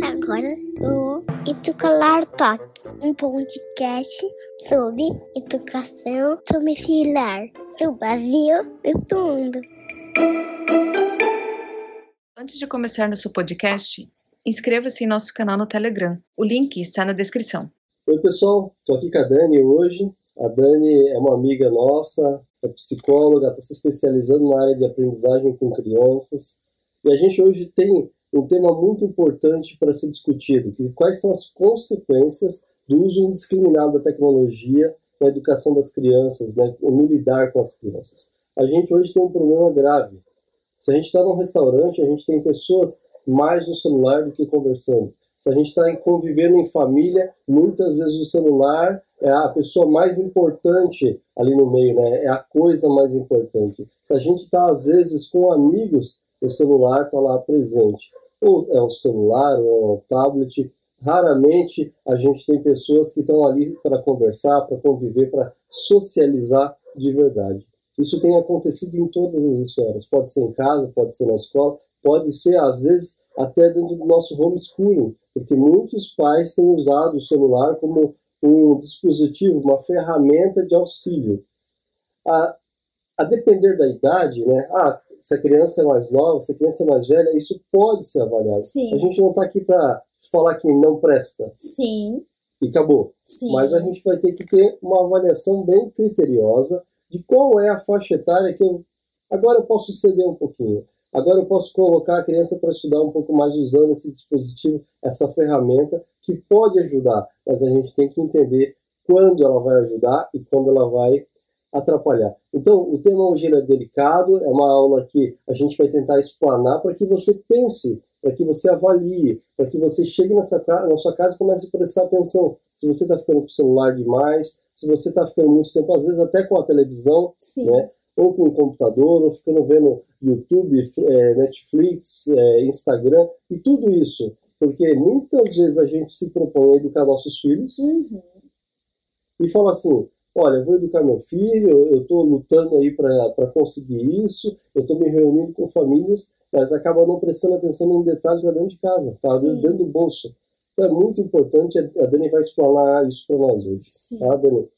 Agora o Educalar Talk, um podcast sobre educação domiciliar do Brasil e do mundo. Antes de começar nosso podcast, inscreva-se em nosso canal no Telegram. O link está na descrição. Oi, pessoal. Estou aqui com a Dani hoje. A Dani é uma amiga nossa, é psicóloga, está se especializando na área de aprendizagem com crianças. E a gente hoje tem um tema muito importante para ser discutido, que quais são as consequências do uso indiscriminado da tecnologia na educação das crianças, né, no lidar com as crianças. A gente hoje tem um problema grave. Se a gente está num restaurante, a gente tem pessoas mais no celular do que conversando. Se a gente está convivendo em família, muitas vezes o celular é a pessoa mais importante ali no meio, né? É a coisa mais importante. Se a gente está, às vezes, com amigos, o celular está lá presente. Ou é um celular, ou é um tablet. Raramente a gente tem pessoas que estão ali para conversar, para conviver, para socializar de verdade. Isso tem acontecido em todas as esferas. Pode ser em casa, pode ser na escola, pode ser, às vezes, até dentro do nosso homeschooling, porque muitos pais têm usado o celular como um dispositivo, uma ferramenta de auxílio. A, a depender da idade, né? Ah, se a criança é mais nova, se a criança é mais velha, isso pode ser avaliado. Sim. A gente não está aqui para falar que não presta. Sim. E acabou. Sim. Mas a gente vai ter que ter uma avaliação bem criteriosa de qual é a faixa etária que eu. Agora eu posso ceder um pouquinho. Agora eu posso colocar a criança para estudar um pouco mais usando esse dispositivo, essa ferramenta que pode ajudar, mas a gente tem que entender quando ela vai ajudar e quando ela vai atrapalhar. Então, o tema hoje é delicado, é uma aula que a gente vai tentar explanar para que você pense, para que você avalie, para que você chegue nessa, na sua casa e comece a prestar atenção. Se você está ficando com o celular demais, se você está ficando muito tempo, às vezes até com a televisão, Sim. né? ou com o computador, ou ficando vendo YouTube, é, Netflix, é, Instagram, e tudo isso. Porque muitas vezes a gente se propõe a educar nossos filhos Uhum. e fala assim: olha, eu vou educar meu filho, eu estou lutando aí para conseguir isso, eu estou me reunindo com famílias, mas acaba não prestando atenção num detalhe já dentro de casa, tá? às vezes dentro do bolso. Então é muito importante, a Dani vai explanar isso para nós hoje. Sim. Tá, Dani?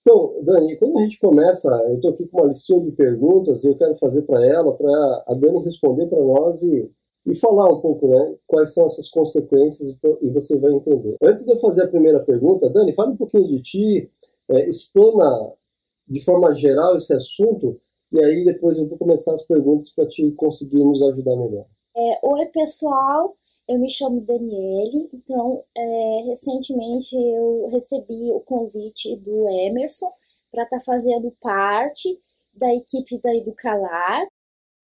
Então, Dani, quando a gente começa, eu estou aqui com uma listinha de perguntas e eu quero fazer para ela, para a Dani responder para nós e, e falar um pouco, né, quais são essas consequências e você vai entender. Antes de eu fazer a primeira pergunta, Dani, fala um pouquinho de ti, é, de forma geral esse assunto e aí depois eu vou começar as perguntas para te conseguir nos ajudar melhor. É, Oi, pessoal. Eu me chamo Daniele. Então, é, recentemente eu recebi o convite do Emerson para estar fazendo parte da equipe da Educalar.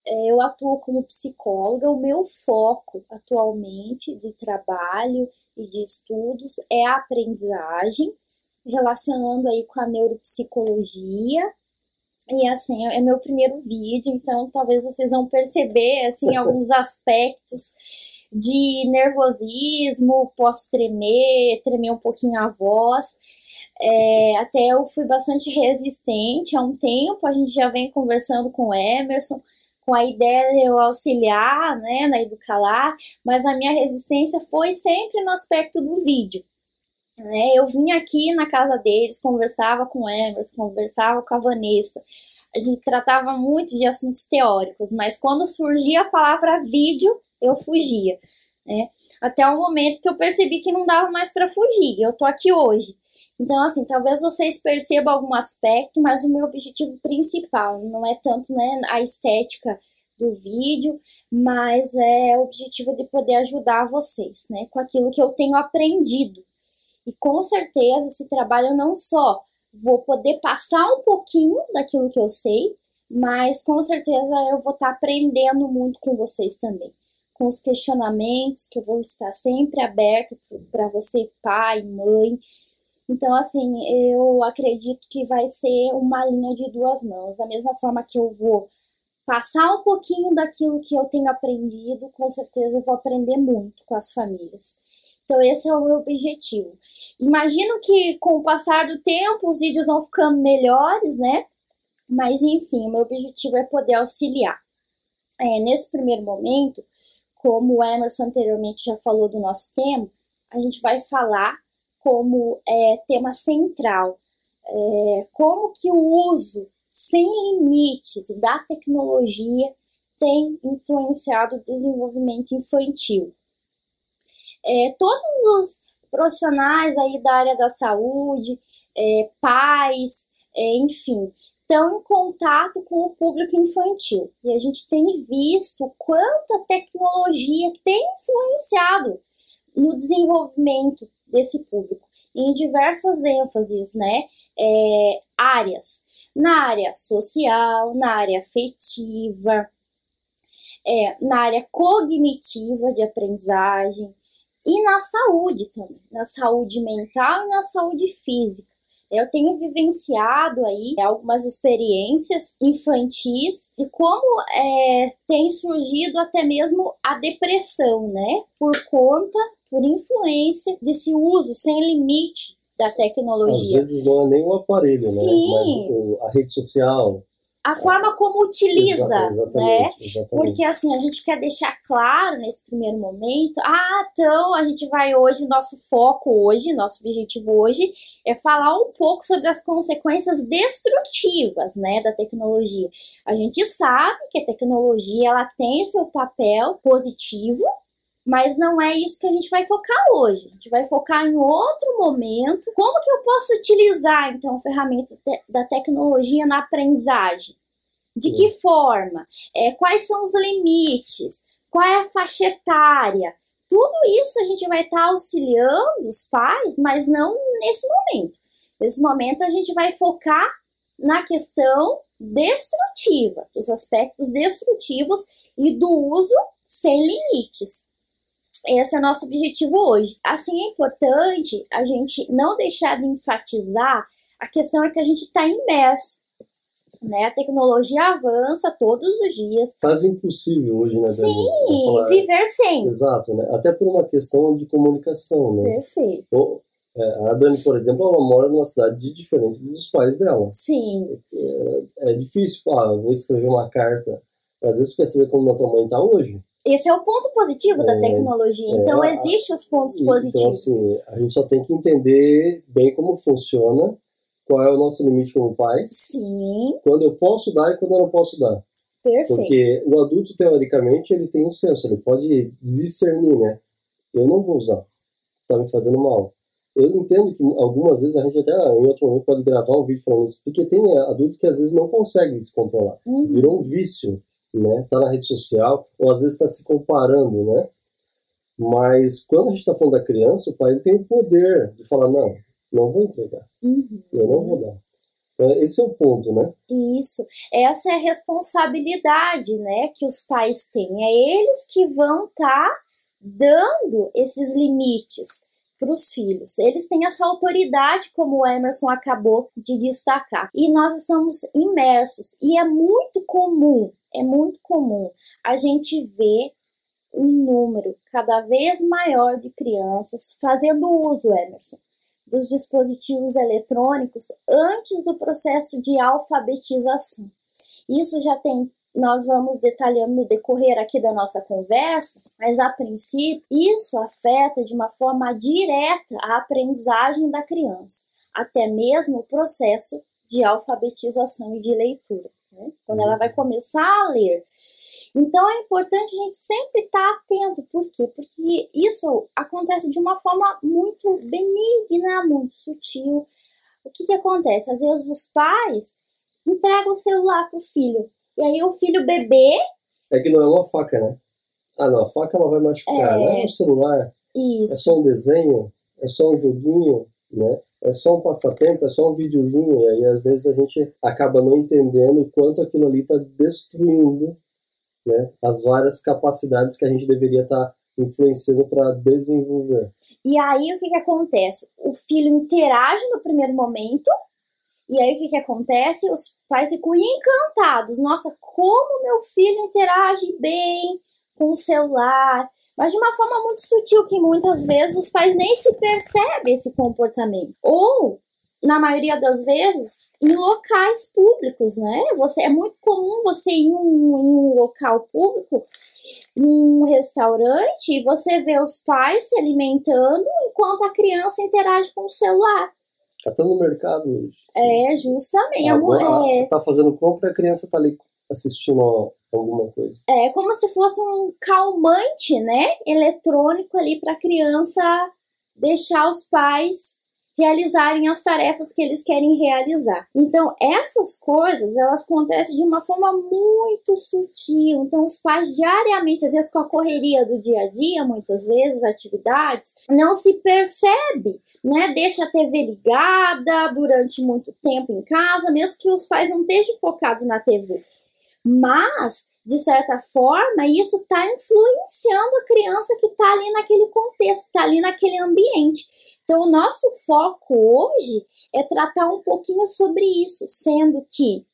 É, eu atuo como psicóloga. O meu foco atualmente de trabalho e de estudos é a aprendizagem, relacionando aí com a neuropsicologia. E assim, é meu primeiro vídeo, então talvez vocês vão perceber assim alguns aspectos de nervosismo, posso tremer, tremer um pouquinho a voz. É, até eu fui bastante resistente há um tempo, a gente já vem conversando com o Emerson, com a ideia de eu auxiliar né, na Educalar, mas a minha resistência foi sempre no aspecto do vídeo. Né? Eu vinha aqui na casa deles, conversava com o Emerson, conversava com a Vanessa. A gente tratava muito de assuntos teóricos, mas quando surgia a palavra vídeo, eu fugia. Né? Até o momento que eu percebi que não dava mais para fugir. Eu tô aqui hoje. Então, assim, talvez vocês percebam algum aspecto, mas o meu objetivo principal não é tanto né, a estética do vídeo, mas é o objetivo de poder ajudar vocês, né, com aquilo que eu tenho aprendido. E com certeza esse trabalho não só vou poder passar um pouquinho daquilo que eu sei, mas com certeza eu vou estar aprendendo muito com vocês também. Com os questionamentos, que eu vou estar sempre aberto para você, pai, mãe. Então, assim, eu acredito que vai ser uma linha de duas mãos. Da mesma forma que eu vou passar um pouquinho daquilo que eu tenho aprendido, com certeza eu vou aprender muito com as famílias. Então, esse é o meu objetivo. Imagino que com o passar do tempo os vídeos vão ficando melhores, né? Mas enfim, o meu objetivo é poder auxiliar. É, nesse primeiro momento, como o Emerson anteriormente já falou do nosso tema, a gente vai falar como é, tema central, é, como que o uso sem limites da tecnologia tem influenciado o desenvolvimento infantil. É, todos os profissionais aí da área da saúde, é, pais, é, enfim, estão em contato com o público infantil. E a gente tem visto quanta tecnologia tem influenciado no desenvolvimento desse público, em diversas ênfases, né? É, áreas. Na área social, na área afetiva, é, na área cognitiva de aprendizagem e na saúde também, na saúde mental e na saúde física. Eu tenho vivenciado aí algumas experiências infantis de como é, tem surgido até mesmo a depressão, né? Por conta, por influência desse uso sem limite da tecnologia. Às vezes não é nem o aparelho, né? Sim. Mas a rede social, a forma como utiliza, Exa- né? exatamente. Porque assim, a gente quer deixar claro nesse primeiro momento, ah, então a gente vai hoje, nosso foco hoje, nosso objetivo hoje é falar um pouco sobre as consequências destrutivas, né, da tecnologia. A gente sabe que a tecnologia ela tem seu papel positivo, mas não é isso que a gente vai focar hoje. A gente vai focar em outro momento. Como que eu posso utilizar então a ferramenta te- da tecnologia na aprendizagem? De que forma? É, quais são os limites? Qual é a faixa etária? Tudo isso a gente vai estar auxiliando os pais, mas não nesse momento. Nesse momento a gente vai focar na questão destrutiva, dos aspectos destrutivos e do uso sem limites. Esse é o nosso objetivo hoje. Assim, é importante a gente não deixar de enfatizar a questão é que a gente está imerso. Né? A tecnologia avança todos os dias. quase impossível hoje, né, Sim, viver sem. Exato, né? Até por uma questão de comunicação, né? Perfeito. Ou, é, a Dani, por exemplo, ela mora numa cidade diferente dos pais dela. Sim, É difícil, ah, eu vou escrever uma carta. Às vezes tu quer saber como a tua mãe tá hoje. esse é o ponto positivo da É, tecnologia. é, Então, a- existem os pontos E- positivos. Então, assim, a gente só tem que entender bem como funciona, qual é o nosso limite como pais, Sim, quando eu posso dar e quando eu não posso dar. perfeito. Porque o adulto, teoricamente, ele tem um senso, ele pode discernir, né? Eu não vou usar, tá me fazendo mal. Eu entendo que algumas vezes a gente até em outro momento pode gravar um vídeo falando isso, porque tem adulto que às vezes não consegue se controlar. Uhum. Virou um vício, né? Tá na rede social, ou às vezes está se comparando, né? Mas quando a gente está falando da criança, o pai ele tem o poder de falar, não, não vou entregar, Uhum. eu não vou dar. Então, esse é o ponto, né? Isso. Essa é a responsabilidade, né, que os pais têm. É eles que vão estar dando esses limites para os filhos. Eles têm essa autoridade, como o Emerson acabou de destacar. E nós estamos imersos. E é muito comum, é muito comum a gente ver um número cada vez maior de crianças fazendo uso, Emerson, dos dispositivos eletrônicos antes do processo de alfabetização. Isso já tem, nós vamos detalhando no decorrer aqui da nossa conversa, mas a princípio isso afeta de uma forma direta a aprendizagem da criança, até mesmo o processo de alfabetização e de leitura, né? quando ela vai começar a ler. Então é importante a gente sempre estar atento. Por quê? Porque isso acontece de uma forma muito benigna, muito sutil. O que, que acontece? Às vezes os pais entregam o celular pro filho. E aí o filho bebê, É que não é uma faca, né? Ah, não, a faca ela vai machucar, É. né? O celular é isso, só um desenho, é só um joguinho, né? É só um passatempo, é só um videozinho. E aí, às vezes, a gente acaba não entendendo o quanto aquilo ali está destruindo né, as várias capacidades que a gente deveria estar influenciando para desenvolver. E aí o que, que acontece? O filho interage no primeiro momento, e aí o que, que acontece? Os pais ficam encantados. Nossa, como meu filho interage bem com o celular. Mas de uma forma muito sutil, que muitas vezes os pais nem se percebem esse comportamento. Ou, na maioria das vezes, em locais públicos, né? Você é muito comum você ir em um, em um local público, num restaurante, e você vê os pais se alimentando enquanto a criança interage com o celular. Até no mercado hoje. É, justamente. A Agora, mulher, tá fazendo compra e a criança tá ali assistindo alguma coisa. é como se fosse um calmante, né? Eletrônico ali para a criança deixar os pais realizarem as tarefas que eles querem realizar. Então, essas coisas, elas acontecem de uma forma muito sutil. Então, os pais diariamente, às vezes com a correria do dia a dia, muitas vezes, atividades, não se percebe, né? Deixa a TV ligada durante muito tempo em casa, mesmo que os pais não estejam focados na TV. Mas, de certa forma, isso está influenciando a criança que está ali naquele contexto, está ali naquele ambiente. Então, o nosso foco hoje é tratar um pouquinho sobre isso, sendo que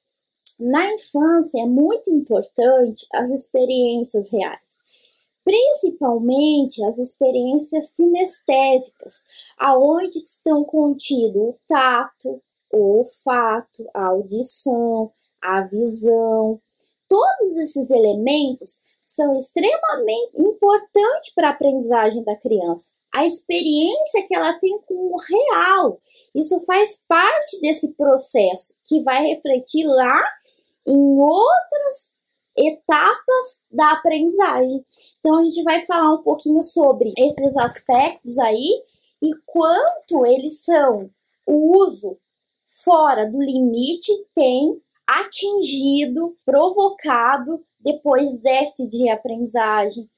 na infância é muito importante as experiências reais, principalmente as experiências sinestésicas, aonde estão contido o tato, o olfato, a audição, a visão. Todos esses elementos são extremamente importantes para a aprendizagem da criança a experiência que ela tem com o real. Isso faz parte desse processo que vai refletir lá em outras etapas da aprendizagem. Então a gente vai falar um pouquinho sobre esses aspectos aí e quanto eles são o uso fora do limite tem atingido, provocado depois déficit de aprendizagem,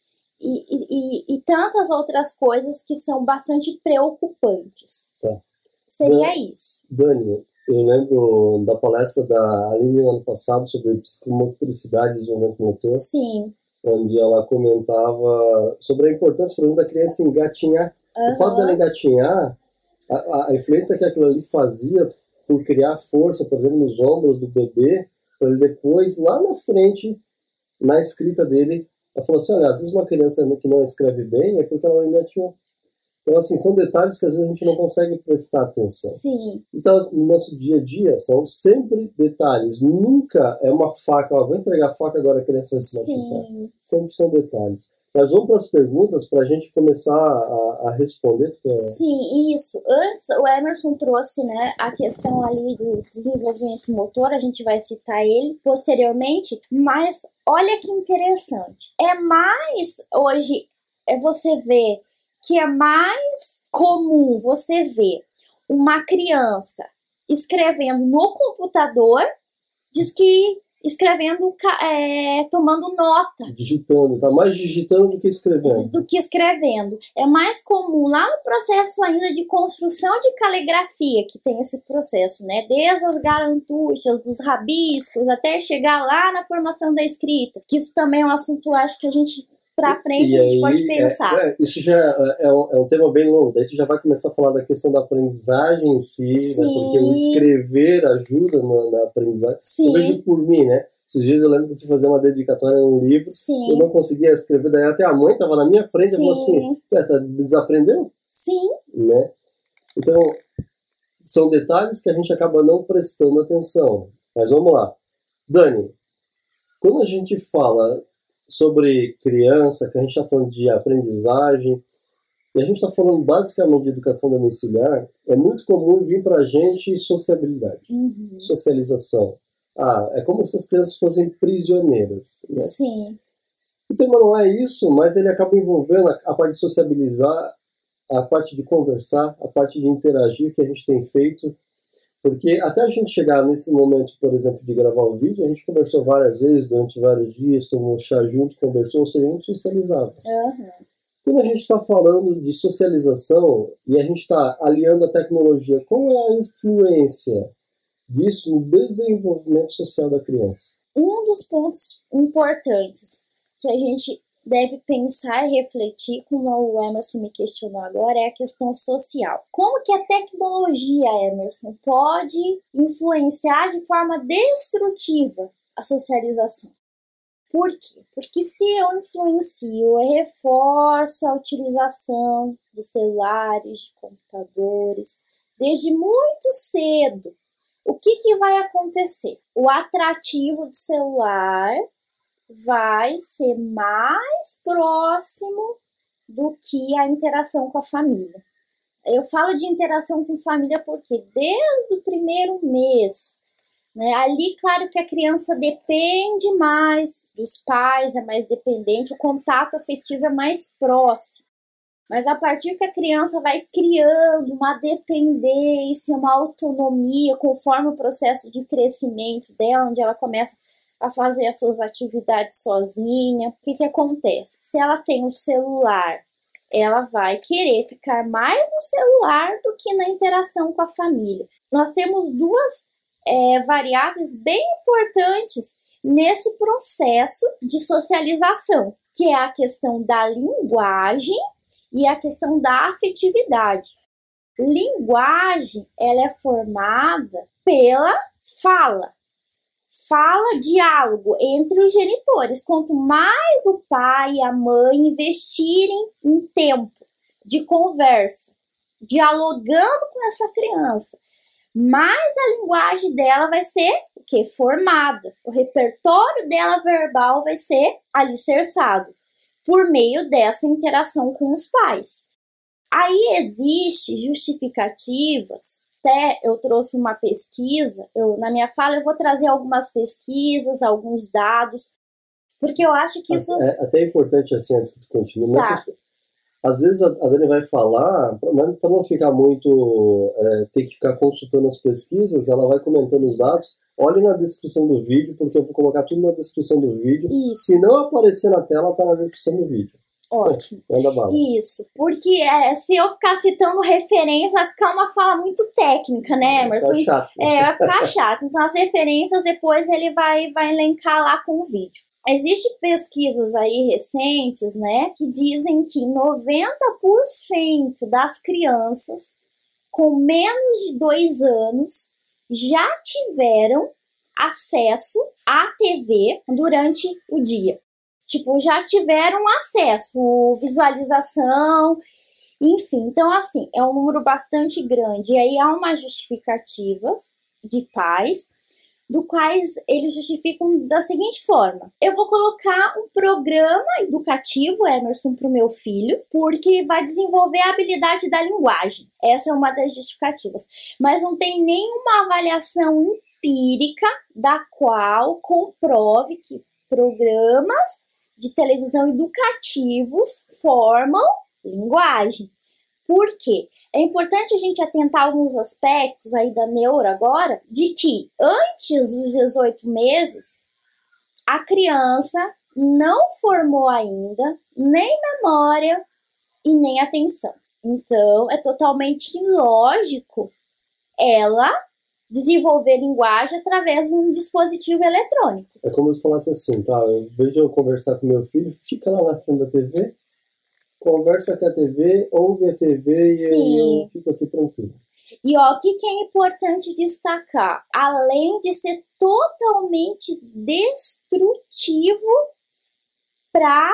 e, e, e, tantas outras coisas que são bastante preocupantes. Tá. Seria Dani, isso. Dani, eu lembro da palestra da Aline no ano passado sobre psicomotricidade e desenvolvimento motor, Sim. onde ela comentava sobre a importância, por exemplo, da criança engatinhar. Aham. O fato dela engatinhar, a, a influência que aquilo ali fazia por criar força, por exemplo, nos ombros do bebê, para ele depois, lá na frente, na escrita dele, ela falou assim, olha, às vezes uma criança que não escreve bem é porque ela engatinhou. Então, assim, são detalhes que às vezes a gente não consegue prestar atenção. Sim. Então, no nosso dia a dia, são sempre detalhes. Nunca é uma faca, ó, vou entregar a faca agora a criança vai se machucar. Sim. Sempre são detalhes. Mas vamos para as perguntas para a gente começar a, a responder. é- Sim, isso. Antes, o Emerson trouxe né, a questão ali do desenvolvimento motor, a gente vai citar ele posteriormente, mas olha que interessante. É mais, hoje, é você ver que é mais comum você ver uma criança escrevendo no computador, diz que escrevendo, é, tomando nota. digitando, tá mais digitando do que escrevendo. do que escrevendo. É mais comum lá no processo ainda de construção de caligrafia, que tem esse processo, né? Desde as garantuchas, dos rabiscos, até chegar lá na formação da escrita. Que isso também é um assunto, acho que a gente, pra frente, E a gente aí, pode pensar. é, é, isso já é, é um, é um tema bem longo. Daí tu já vai começar a falar da questão da aprendizagem em si, né? Porque o escrever ajuda na, na aprendizagem. Sim, Eu vejo por mim, né? Esses dias eu lembro que eu fui fazer uma dedicatória num livro, eu sim, não conseguia escrever, daí até a mãe estava na minha frente e falou assim: sim, "Ué, tá, desaprendeu? sim, né? Então, são detalhes que a gente acaba não prestando atenção. Mas vamos lá. Dani, quando a gente fala sobre criança, que a gente está falando de aprendizagem, e a gente está falando basicamente de educação domiciliar, é muito comum vir para a gente sociabilidade, uhum, socialização. Ah, é como se as crianças fossem prisioneiras. Né? sim, O tema não é isso, mas ele acaba envolvendo a, a parte de sociabilizar, a parte de conversar, a parte de interagir que a gente tem feito. Porque até a gente chegar nesse momento, por exemplo, de gravar o vídeo, a gente conversou várias vezes, durante vários dias, tomou chá junto, conversou, ou seja, a gente socializava. aham, Quando a gente está falando de socialização e a gente está aliando a tecnologia, qual é a influência disso no desenvolvimento social da criança? um dos pontos importantes que a gente deve pensar e refletir, como o Emerson me questionou agora, é a questão social. Como que a tecnologia, Emerson, pode influenciar de forma destrutiva a socialização? Por quê? Porque se eu influencio, eu reforço a utilização de celulares, de computadores, desde muito cedo, o que, que vai acontecer? O atrativo do celular vai ser mais próximo do que a interação com a família. Eu falo de interação com família porque desde o primeiro mês, né, ali, claro que a criança depende mais dos pais, é mais dependente, o contato afetivo é mais próximo. Mas a partir que a criança vai criando uma dependência, uma autonomia, conforme o processo de crescimento dela, onde ela começa a fazer as suas atividades sozinha, o que, que acontece? Se ela tem o um celular, ela vai querer ficar mais no celular do que na interação com a família. Nós temos duas é, variáveis bem importantes nesse processo de socialização, que é a questão da linguagem e a questão da afetividade. Linguagem, ela é formada pela fala. Fala, diálogo entre os genitores. Quanto mais o pai e a mãe investirem em tempo de conversa, dialogando com essa criança, mais a linguagem dela vai ser o que? Formada. O repertório dela verbal vai ser alicerçado por meio dessa interação com os pais. Aí existe justificativas. Até eu trouxe uma pesquisa, eu, na minha fala eu vou trazer algumas pesquisas, alguns dados, porque eu acho que isso. É até importante assim, antes que tu continue, tá. às vezes a, a Dani vai falar, para não ficar muito. É, ter que ficar consultando as pesquisas, ela vai comentando os dados Olhe na descrição do vídeo, porque eu vou colocar tudo na descrição do vídeo. Isso. Se não aparecer na tela, tá na descrição do vídeo. Ótimo. Isso. Porque é, se eu ficar citando referência, vai ficar uma fala muito técnica, né, Emerson? Vai ficar chato. É, vai ficar chato. Então, as referências depois ele vai, vai elencar lá com o vídeo. Existem pesquisas aí recentes, né, que dizem que 90% das crianças com menos de dois anos já tiveram acesso à TV durante o dia. Tipo, já tiveram acesso, visualização, enfim. Então, assim, é um número bastante grande. E aí há umas justificativas de pais do quais eles justificam da seguinte forma: eu vou colocar um programa educativo, Emerson, para o meu filho, porque vai desenvolver a habilidade da linguagem. Essa é uma das justificativas. Mas não tem nenhuma avaliação empírica da qual comprove que programas de televisão educativos formam linguagem. Por quê? É importante a gente atentar alguns aspectos aí da neuro agora, de que antes dos 18 meses, a criança não formou ainda nem memória e nem atenção. Então, é totalmente ilógico ela desenvolver linguagem através de um dispositivo eletrônico. É como se falasse assim, tá? Eu vejo eu conversar com meu filho, fica lá na frente da TV, conversa com a TV, ouve a TV Sim. e eu fico aqui tranquilo. E ó, o que, que é importante destacar? Além de ser totalmente destrutivo para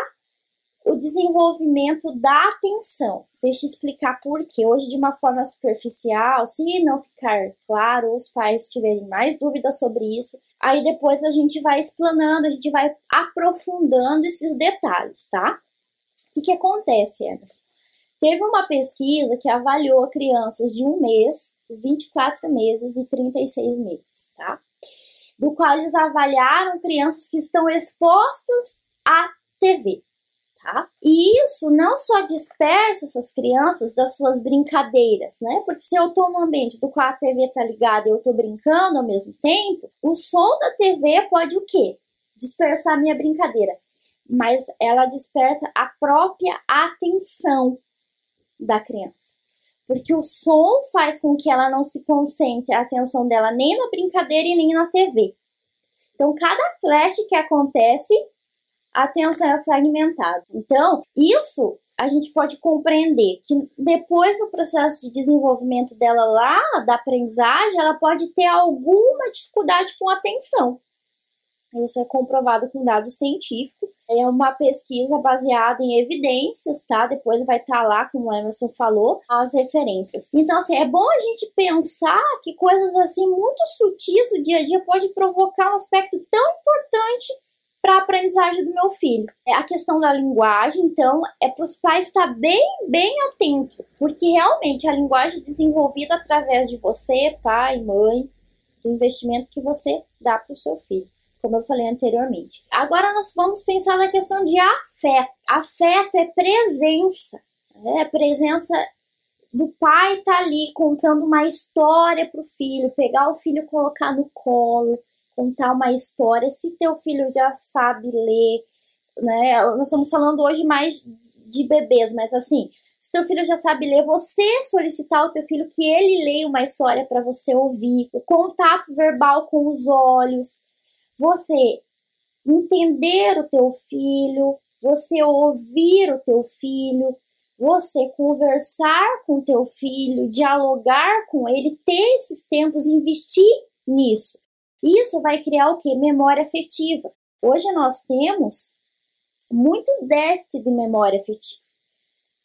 o desenvolvimento da atenção. Deixa eu explicar por quê. Hoje, de uma forma superficial, se não ficar claro, os pais tiverem mais dúvidas sobre isso, aí depois a gente vai explanando, a gente vai aprofundando esses detalhes, tá? O que, que acontece, Emerson? Teve uma pesquisa que avaliou crianças de um mês, 24 meses e 36 meses, tá? Do qual eles avaliaram crianças que estão expostas à TV, tá? E isso não só dispersa essas crianças das suas brincadeiras, né? Porque se eu tô num ambiente do qual a TV tá ligada e eu tô brincando ao mesmo tempo, o som da TV pode o quê? Dispersar minha brincadeira mas ela desperta a própria atenção da criança. Porque o som faz com que ela não se concentre a atenção dela nem na brincadeira e nem na TV. Então, cada flash que acontece, atenção é fragmentada. Então, isso a gente pode compreender que depois do processo de desenvolvimento dela lá, da aprendizagem, ela pode ter alguma dificuldade com atenção. Isso é comprovado com dado científico. É uma pesquisa baseada em evidências, tá? Depois vai estar tá lá, como o Emerson falou, as referências. Então, assim, é bom a gente pensar que coisas assim muito sutis do dia a dia pode provocar um aspecto tão importante para a aprendizagem do meu filho. É a questão da linguagem, então, é para os pais estar bem, bem atentos, porque realmente a linguagem é desenvolvida através de você, pai, mãe, do investimento que você dá para o seu filho como eu falei anteriormente. Agora nós vamos pensar na questão de afeto. Afeto é presença, é presença do pai estar tá ali contando uma história para o filho, pegar o filho, colocar no colo, contar uma história. Se teu filho já sabe ler, né? Nós estamos falando hoje mais de bebês, mas assim, se teu filho já sabe ler, você solicitar ao teu filho que ele leia uma história para você ouvir, o contato verbal com os olhos, você entender o teu filho, você ouvir o teu filho, você conversar com teu filho, dialogar com ele, ter esses tempos, investir nisso. Isso vai criar o que? Memória afetiva. Hoje nós temos muito déficit de memória afetiva.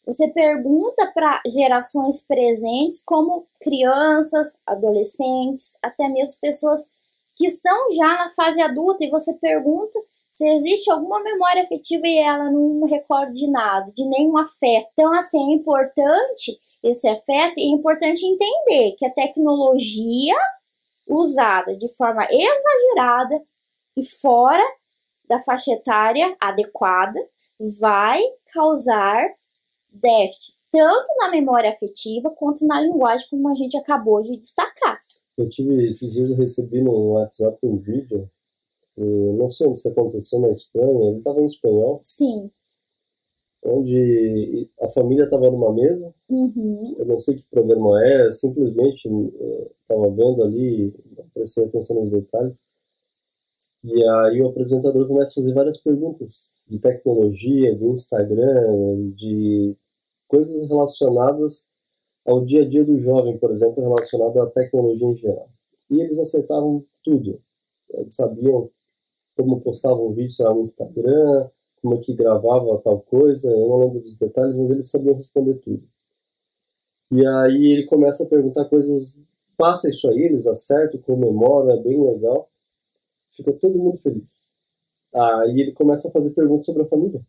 Você pergunta para gerações presentes, como crianças, adolescentes, até mesmo pessoas que estão já na fase adulta e você pergunta se existe alguma memória afetiva e ela não recorda de nada, de nenhum afeto. Então, assim, é importante esse afeto e é importante entender que a tecnologia usada de forma exagerada e fora da faixa etária adequada vai causar déficit tanto na memória afetiva quanto na linguagem, como a gente acabou de destacar. Eu tive, esses dias eu recebi no WhatsApp um vídeo, não sei onde isso aconteceu na Espanha, ele estava em espanhol. Sim. Onde a família estava numa mesa, uhum. eu não sei que programa é, simplesmente estava eh, vendo ali, prestei atenção nos detalhes, e aí o apresentador começa a fazer várias perguntas de tecnologia, de Instagram, de coisas relacionadas ao dia a dia do jovem, por exemplo, relacionado à tecnologia em geral. E eles acertavam tudo. Eles sabiam como postavam um vídeo no Instagram, como é que gravava tal coisa, eu não lembro dos detalhes, mas eles sabiam responder tudo. E aí ele começa a perguntar coisas, passa isso aí, eles acertam, comemoram, é bem legal. Fica todo mundo feliz. Aí ele começa a fazer perguntas sobre a família.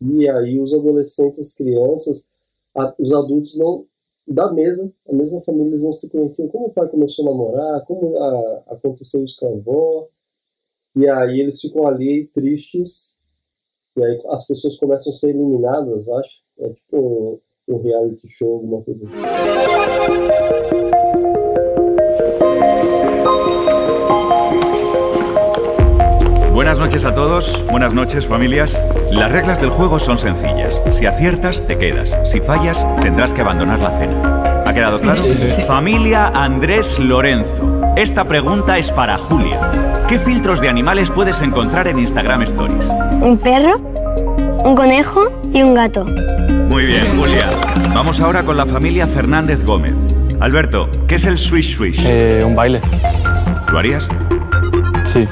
E aí os adolescentes, as crianças, a, os adultos não da mesa, a mesma família, eles não se conheciam. Como o pai começou a namorar, como a, aconteceu isso com a avó. E aí eles ficam ali tristes. E aí as pessoas começam a ser eliminadas, acho. É tipo um, um reality show, alguma coisa assim. Buenas noches a todos, buenas noches familias. Las reglas del juego son sencillas. Si aciertas, te quedas. Si fallas, tendrás que abandonar la cena. ¿Ha quedado claro? Familia Andrés Lorenzo. Esta pregunta es para Julia. ¿Qué filtros de animales puedes encontrar en Instagram Stories? Un perro, un conejo y un gato. Muy bien, Julia. Vamos ahora con la familia Fernández Gómez. Alberto, ¿qué es el swish swish? Eh, un baile. ¿Lo harías? Sí.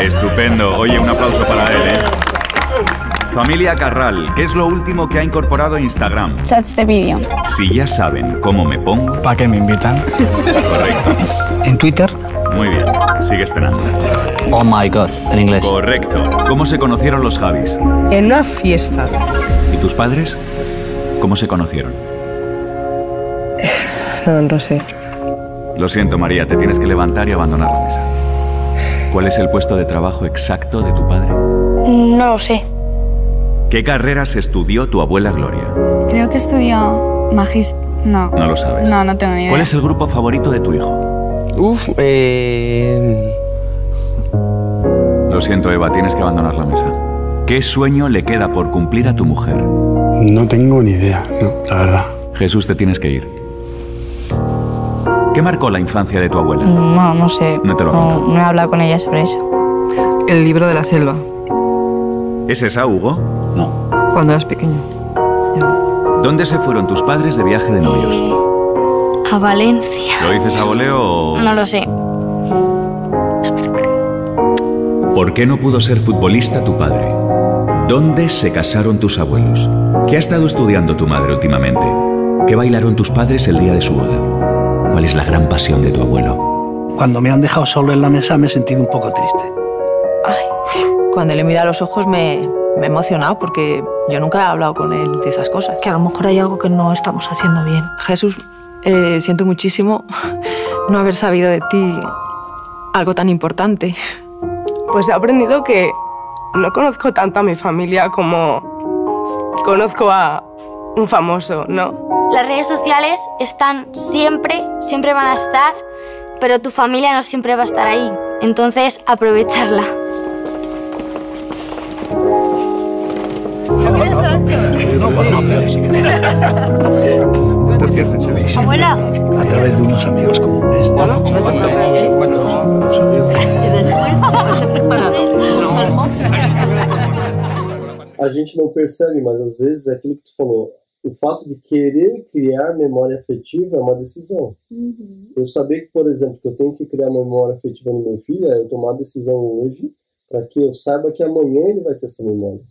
Estupendo. Oye, un aplauso para él, ¿eh? Familia Carral, ¿qué es lo último que ha incorporado Instagram? Chats de vídeo. Si ya saben cómo me pongo. ¿Para qué me invitan? Correcto. ¿En Twitter? Muy bien, sigue cenando. Oh my god, en inglés. Correcto. ¿Cómo se conocieron los Javis? En una fiesta. ¿Y tus padres? ¿Cómo se conocieron? No, no sé. Lo siento, María, te tienes que levantar y abandonar la mesa. ¿Cuál es el puesto de trabajo exacto de tu padre? No lo sé. ¿Qué carreras estudió tu abuela Gloria? Creo que estudió magist... No. No lo sabes. No, no tengo ni idea. ¿Cuál es el grupo favorito de tu hijo? Uf, eh... Lo siento, Eva, tienes que abandonar la mesa. ¿Qué sueño le queda por cumplir a tu mujer? No tengo ni idea, no, la verdad. Jesús, te tienes que ir. ¿Qué marcó la infancia de tu abuela? No, no sé. No te lo no, no he hablado con ella sobre eso. El libro de la selva. ¿Es esa, Hugo? No. Cuando eras pequeño. Ya. ¿Dónde se fueron tus padres de viaje de novios? Eh, A Valencia. ¿Lo dices a voleo o...? No lo sé. ¿Por qué no pudo ser futbolista tu padre? ¿Dónde se casaron tus abuelos? ¿Qué ha estado estudiando tu madre últimamente? ¿Qué bailaron tus padres el día de su boda? ¿Cuál es la gran pasión de tu abuelo? Cuando me han dejado solo en la mesa me he sentido un poco triste. Ay, cuando le mira a los ojos me, me he emocionado porque yo nunca he hablado con él de esas cosas. Que a lo mejor hay algo que no estamos haciendo bien. Jesús, eh, siento muchísimo no haber sabido de ti algo tan importante. Pues he aprendido que no conozco tanto a mi familia como conozco a un famoso, ¿no? Las redes sociales están siempre, siempre van a estar, pero tu familia no siempre va a estar ahí. Entonces, aprovecharla. Abuela. A través de unos amigos comunes. A gente não percebe, mas às vezes é aquilo que tu falou. O fato de querer criar memória afetiva é uma decisão. Uhum. Eu saber que, por exemplo, que eu tenho que criar uma memória afetiva no meu filho é eu tomar a decisão hoje para que eu saiba que amanhã ele vai ter essa memória.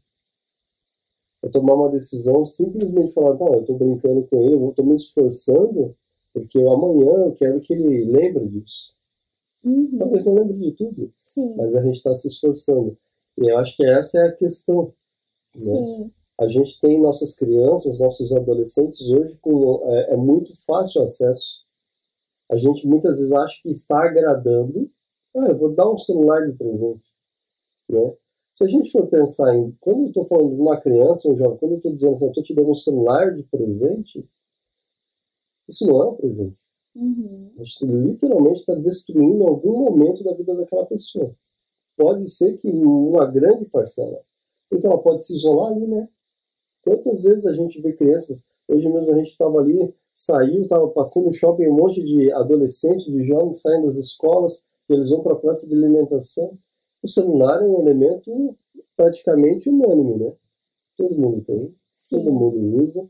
Eu tomar uma decisão simplesmente falar, não, eu estou brincando com ele, eu estou me esforçando porque eu, amanhã eu quero que ele lembre disso. Uhum. Talvez não lembre de tudo, Sim. mas a gente está se esforçando. E eu acho que essa é a questão. Né? A gente tem nossas crianças, nossos adolescentes hoje com é, é muito fácil acesso. A gente muitas vezes acha que está agradando. Ah, eu vou dar um celular de presente. Né? Se a gente for pensar em quando eu estou falando de uma criança, um jovem, quando eu estou dizendo assim, eu estou te dando um celular de presente, isso não é um presente. Uhum. A gente literalmente está destruindo algum momento da vida daquela pessoa. Pode ser que uma grande parcela, porque ela pode se isolar ali, né? Quantas vezes a gente vê crianças, hoje mesmo a gente estava ali, saiu, estava passando no shopping, um monte de adolescentes, de jovens saindo das escolas, eles vão para a praça de alimentação. O celular é um elemento praticamente unânime, né? Todo mundo tem, Sim. todo mundo usa.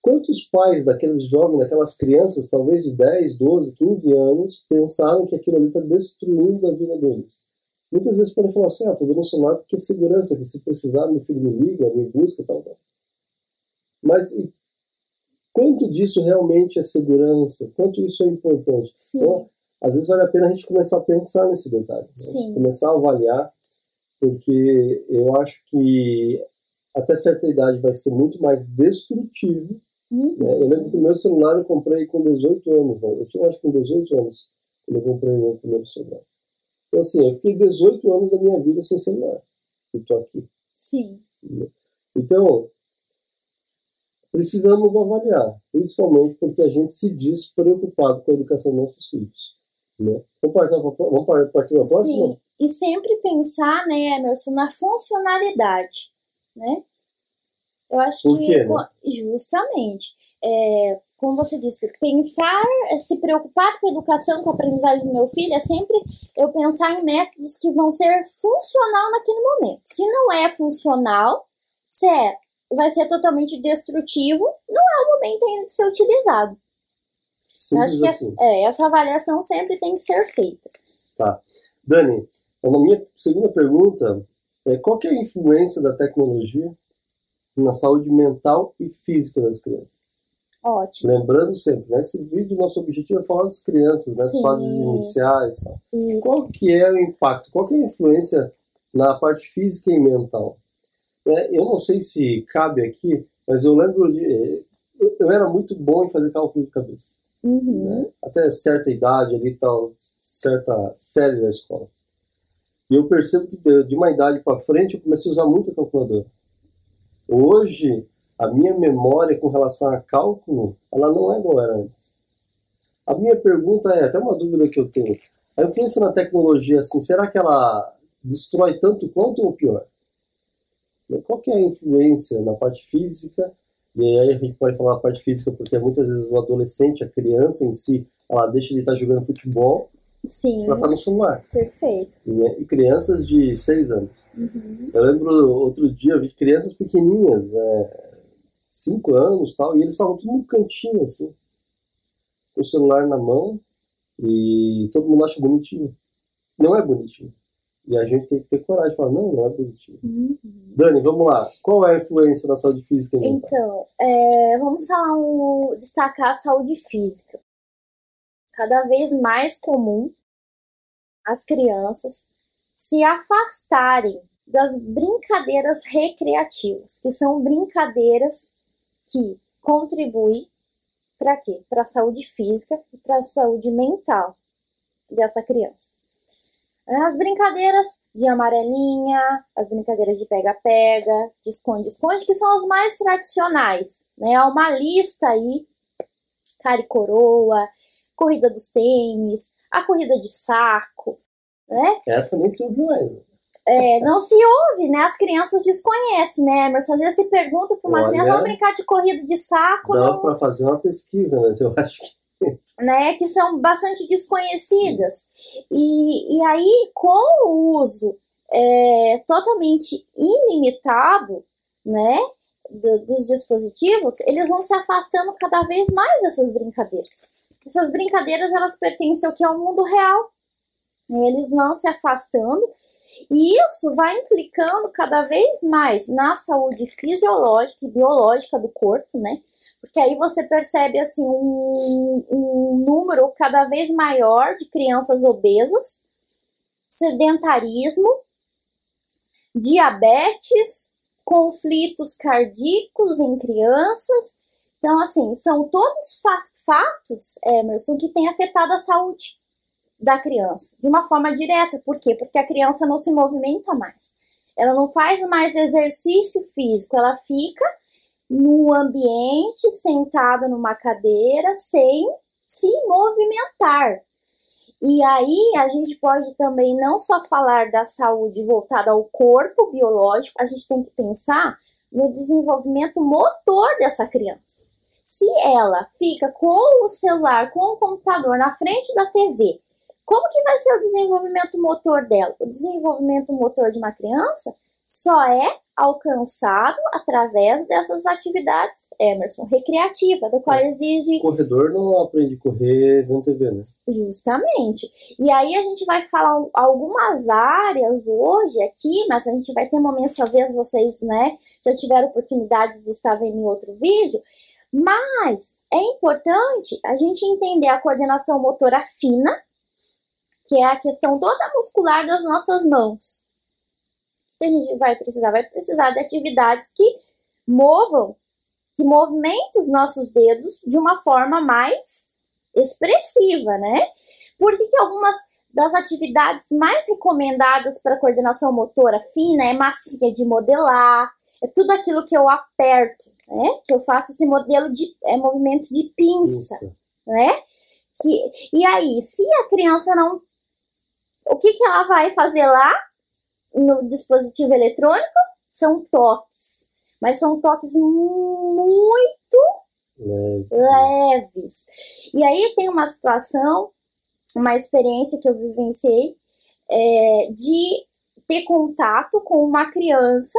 Quantos pais daqueles jovens, daquelas crianças, talvez de 10, 12, 15 anos, pensaram que aquilo ali está destruindo a vida deles? Muitas vezes podem falar assim, ah, estou dando um celular porque é segurança, que se precisar meu filho me liga, me busca, tal, tal. Mas quanto disso realmente é segurança? Quanto isso é importante? Sim. Então, às vezes vale a pena a gente começar a pensar nesse detalhe. né? Começar a avaliar, porque eu acho que até certa idade vai ser muito mais destrutivo. Uhum. né? Eu lembro que o meu celular eu comprei com 18 anos. Né? Eu tinha acho que com 18 anos quando eu comprei o meu primeiro celular. Então assim, eu fiquei 18 anos da minha vida sem celular. E estou aqui. Sim. Então, precisamos avaliar, principalmente porque a gente se diz preocupado com a educação dos nossos filhos. Né? Vamos partir para vamos partir para a próxima? Sim. E sempre pensar, né, Emerson, na funcionalidade, né? Eu acho Por que quê, né? co- justamente, é, como você disse, pensar, é, se preocupar com a educação, com a aprendizagem do meu filho, é sempre eu pensar em métodos que vão ser funcional naquele momento. Se não é funcional, se é, vai ser totalmente destrutivo, não é o momento ainda de ser utilizado. Eu acho que assim. é, essa avaliação sempre tem que ser feita. Tá. Dani, a minha segunda pergunta é qual que é a influência da tecnologia na saúde mental e física das crianças? Ótimo. Lembrando sempre, né, esse vídeo, nosso objetivo é falar das crianças, né, das Sim. fases iniciais e tal. Isso. Qual que é o impacto, qual que é a influência na parte física e mental? É, eu não sei se cabe aqui, mas eu lembro de... eh, Eu, eu era muito bom em fazer cálculo de cabeça Uhum. até certa idade ali tal, certa série da escola. E eu percebo que de de uma idade para frente eu comecei a usar muito a calculadora. Hoje a minha memória com relação a cálculo, ela não é igual era antes. A minha pergunta é, até uma dúvida que eu tenho, a influência na tecnologia, assim, será que ela destrói tanto quanto ou pior? Qual que é a influência na parte física e aí a gente pode falar da parte física porque muitas vezes o adolescente, a criança em si, ela deixa de estar jogando futebol Sim. para estar no celular. Perfeito. né? E crianças de 6 anos. Uhum. Eu lembro outro dia, eu vi crianças pequenininhas, 5 anos tal, e eles estavam tudo no cantinho assim. com o celular na mão e todo mundo acha bonitinho. Não é bonitinho. E a gente tem que ter coragem de falar, não, não é bonitinho. Uhum. Dani, vamos lá. Qual é a influência da saúde física? em mental? Então, é, vamos falar um, destacar a saúde física. Cada vez mais comum as crianças se afastarem das brincadeiras recreativas, que são brincadeiras que contribuem para quê? Para a saúde física e para a saúde mental dessa criança. As brincadeiras de amarelinha, as brincadeiras de pega-pega, de esconde-esconde, que são as mais tradicionais. Né? Há uma lista aí, cara e coroa, corrida dos tênis, a corrida de saco, né? Essa nem se ouviu ainda. É, não se ouve, né? As crianças desconhecem, né, Emerson? Às vezes você pergunta para uma Olha, criança, vamos brincar de corrida de saco, Dá não, para fazer uma pesquisa, mas eu acho que né? Que são bastante desconhecidas. E, e aí, com o uso é, totalmente ilimitado, né? do- dos dispositivos, eles vão se afastando cada vez mais dessas brincadeiras. Essas brincadeiras, elas pertencem ao que é o mundo real. Eles vão se afastando e isso vai implicando cada vez mais na saúde fisiológica e biológica do corpo, né? Porque aí você percebe assim um, um número cada vez maior de crianças obesas, sedentarismo, diabetes, conflitos cardíacos em crianças. Então, assim, são todos fa- fatos, Emerson, que têm afetado a saúde da criança de uma forma direta. Por quê? Porque a criança não se movimenta mais. Ela não faz mais exercício físico, ela fica no ambiente, sentada numa cadeira, sem se movimentar. E aí a gente pode também não só falar da saúde voltada ao corpo biológico, a gente tem que pensar no desenvolvimento motor dessa criança. Se ela fica com o celular, com o computador na frente da TV, como que vai ser o desenvolvimento motor dela? O desenvolvimento motor de uma criança só é alcançado através dessas atividades, Emerson, recreativa, da qual exige corredor não aprende a correr vendo TV, né? Justamente. E aí a gente vai falar algumas áreas hoje aqui, mas a gente vai ter momentos, talvez vocês, né, já tiveram oportunidades de estar vendo em outro vídeo, mas é importante a gente entender a coordenação motora fina, que é a questão toda muscular das nossas mãos. Que a gente vai precisar? Vai precisar de atividades que movam, que movimentem os nossos dedos de uma forma mais expressiva, né? Por que, que algumas das atividades mais recomendadas para coordenação motora fina é massinha de modelar, é tudo aquilo que eu aperto, né? Que eu faço esse modelo de é, movimento de pinça, Isso. né? Que, e aí, se a criança não. O que, que ela vai fazer lá no dispositivo eletrônico? São toques. Mas são toques muito Né? leves. E aí tem uma situação, uma experiência que eu vivenciei é, de ter contato com uma criança,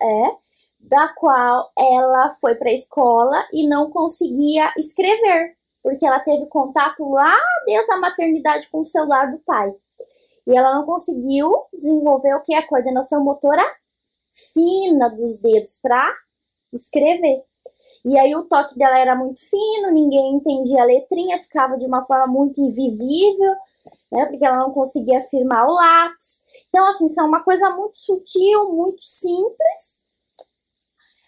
é, da qual ela foi para a escola e não conseguia escrever, porque ela teve contato lá desde a maternidade com o celular do pai. E ela não conseguiu desenvolver o que é a coordenação motora fina dos dedos para escrever. E aí o toque dela era muito fino, ninguém entendia a letrinha, ficava de uma forma muito invisível, né? Porque ela não conseguia firmar o lápis. Então, assim, são uma coisa muito sutil, muito simples,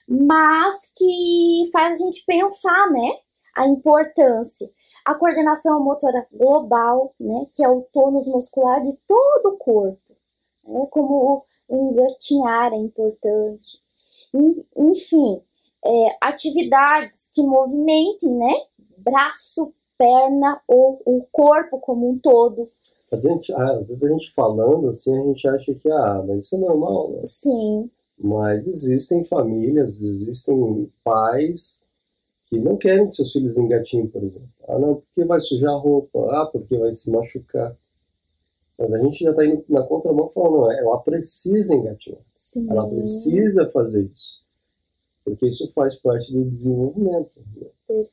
mas que faz a gente pensar, né? A importância. A coordenação motora global, né? Que é o tônus muscular de todo o corpo. Né? Como o engatinhar é importante. En- Enfim, é, atividades que movimentem, né? Braço, perna ou o corpo como um todo. Gente, ah, às vezes a gente falando assim, a gente acha que, ah, mas isso é normal, né? Sim, Mas existem famílias, existem pais que não querem que seus filhos engatinhem, por exemplo. Ah, não, porque vai sujar a roupa. Ah, porque vai se machucar. Mas a gente já está indo na contramão falando, não, ela precisa engatinhar. sim. Ela precisa fazer isso. Porque isso faz parte do desenvolvimento. né?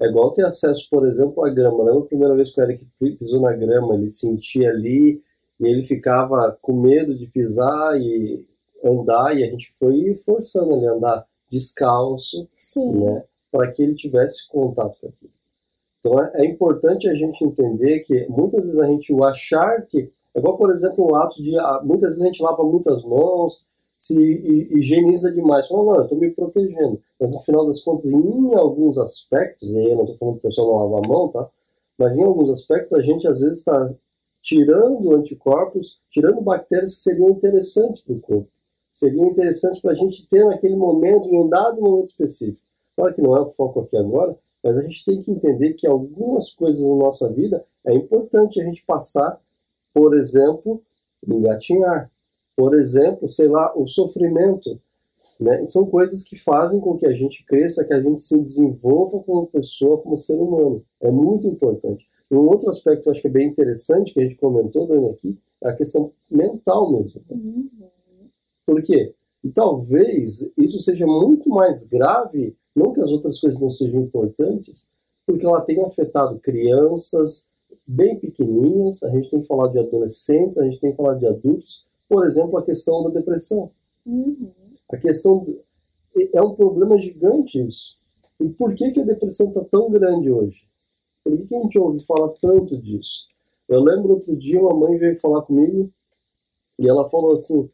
É igual ter acesso, por exemplo, à grama. Lembra a primeira vez que o Eric pisou na grama, ele sentia ali e ele ficava com medo de pisar e andar, e a gente foi forçando ele a andar descalço, Sim. né, para que ele tivesse contato com aquilo. Então é, é importante a gente entender que muitas vezes a gente o achar que é igual, por exemplo, o ato de muitas vezes a gente lava muitas mãos, se hi- higieniza demais, fala, não, eu estou me protegendo. Mas no final das contas, em alguns aspectos, e aí eu não estou falando que o pessoal não lava a mão, tá? Mas em alguns aspectos a gente às vezes está tirando anticorpos, tirando bactérias que seriam interessantes para o corpo, seriam interessantes para a gente ter naquele momento, em um dado momento específico. Claro que não é o foco aqui agora, mas a gente tem que entender que algumas coisas na nossa vida é importante a gente passar, por exemplo, engatinhar, por exemplo, sei lá, o sofrimento. Né? São coisas que fazem com que a gente cresça, que a gente se desenvolva como pessoa, como ser humano. É muito importante. Um outro aspecto que eu acho que é bem interessante, que a gente comentou, Dani, aqui, é a questão mental mesmo. Por quê? E talvez isso seja muito mais grave, não que as outras coisas não sejam importantes, porque ela tem afetado crianças bem pequenininhas, a gente tem que falar de adolescentes, a gente tem que falar de adultos, por exemplo, a questão da depressão. A questão é um problema gigante isso. E por que, que a depressão está tão grande hoje? Por que, que a gente ouve falar tanto disso? Eu lembro outro dia uma mãe veio falar comigo e ela falou assim: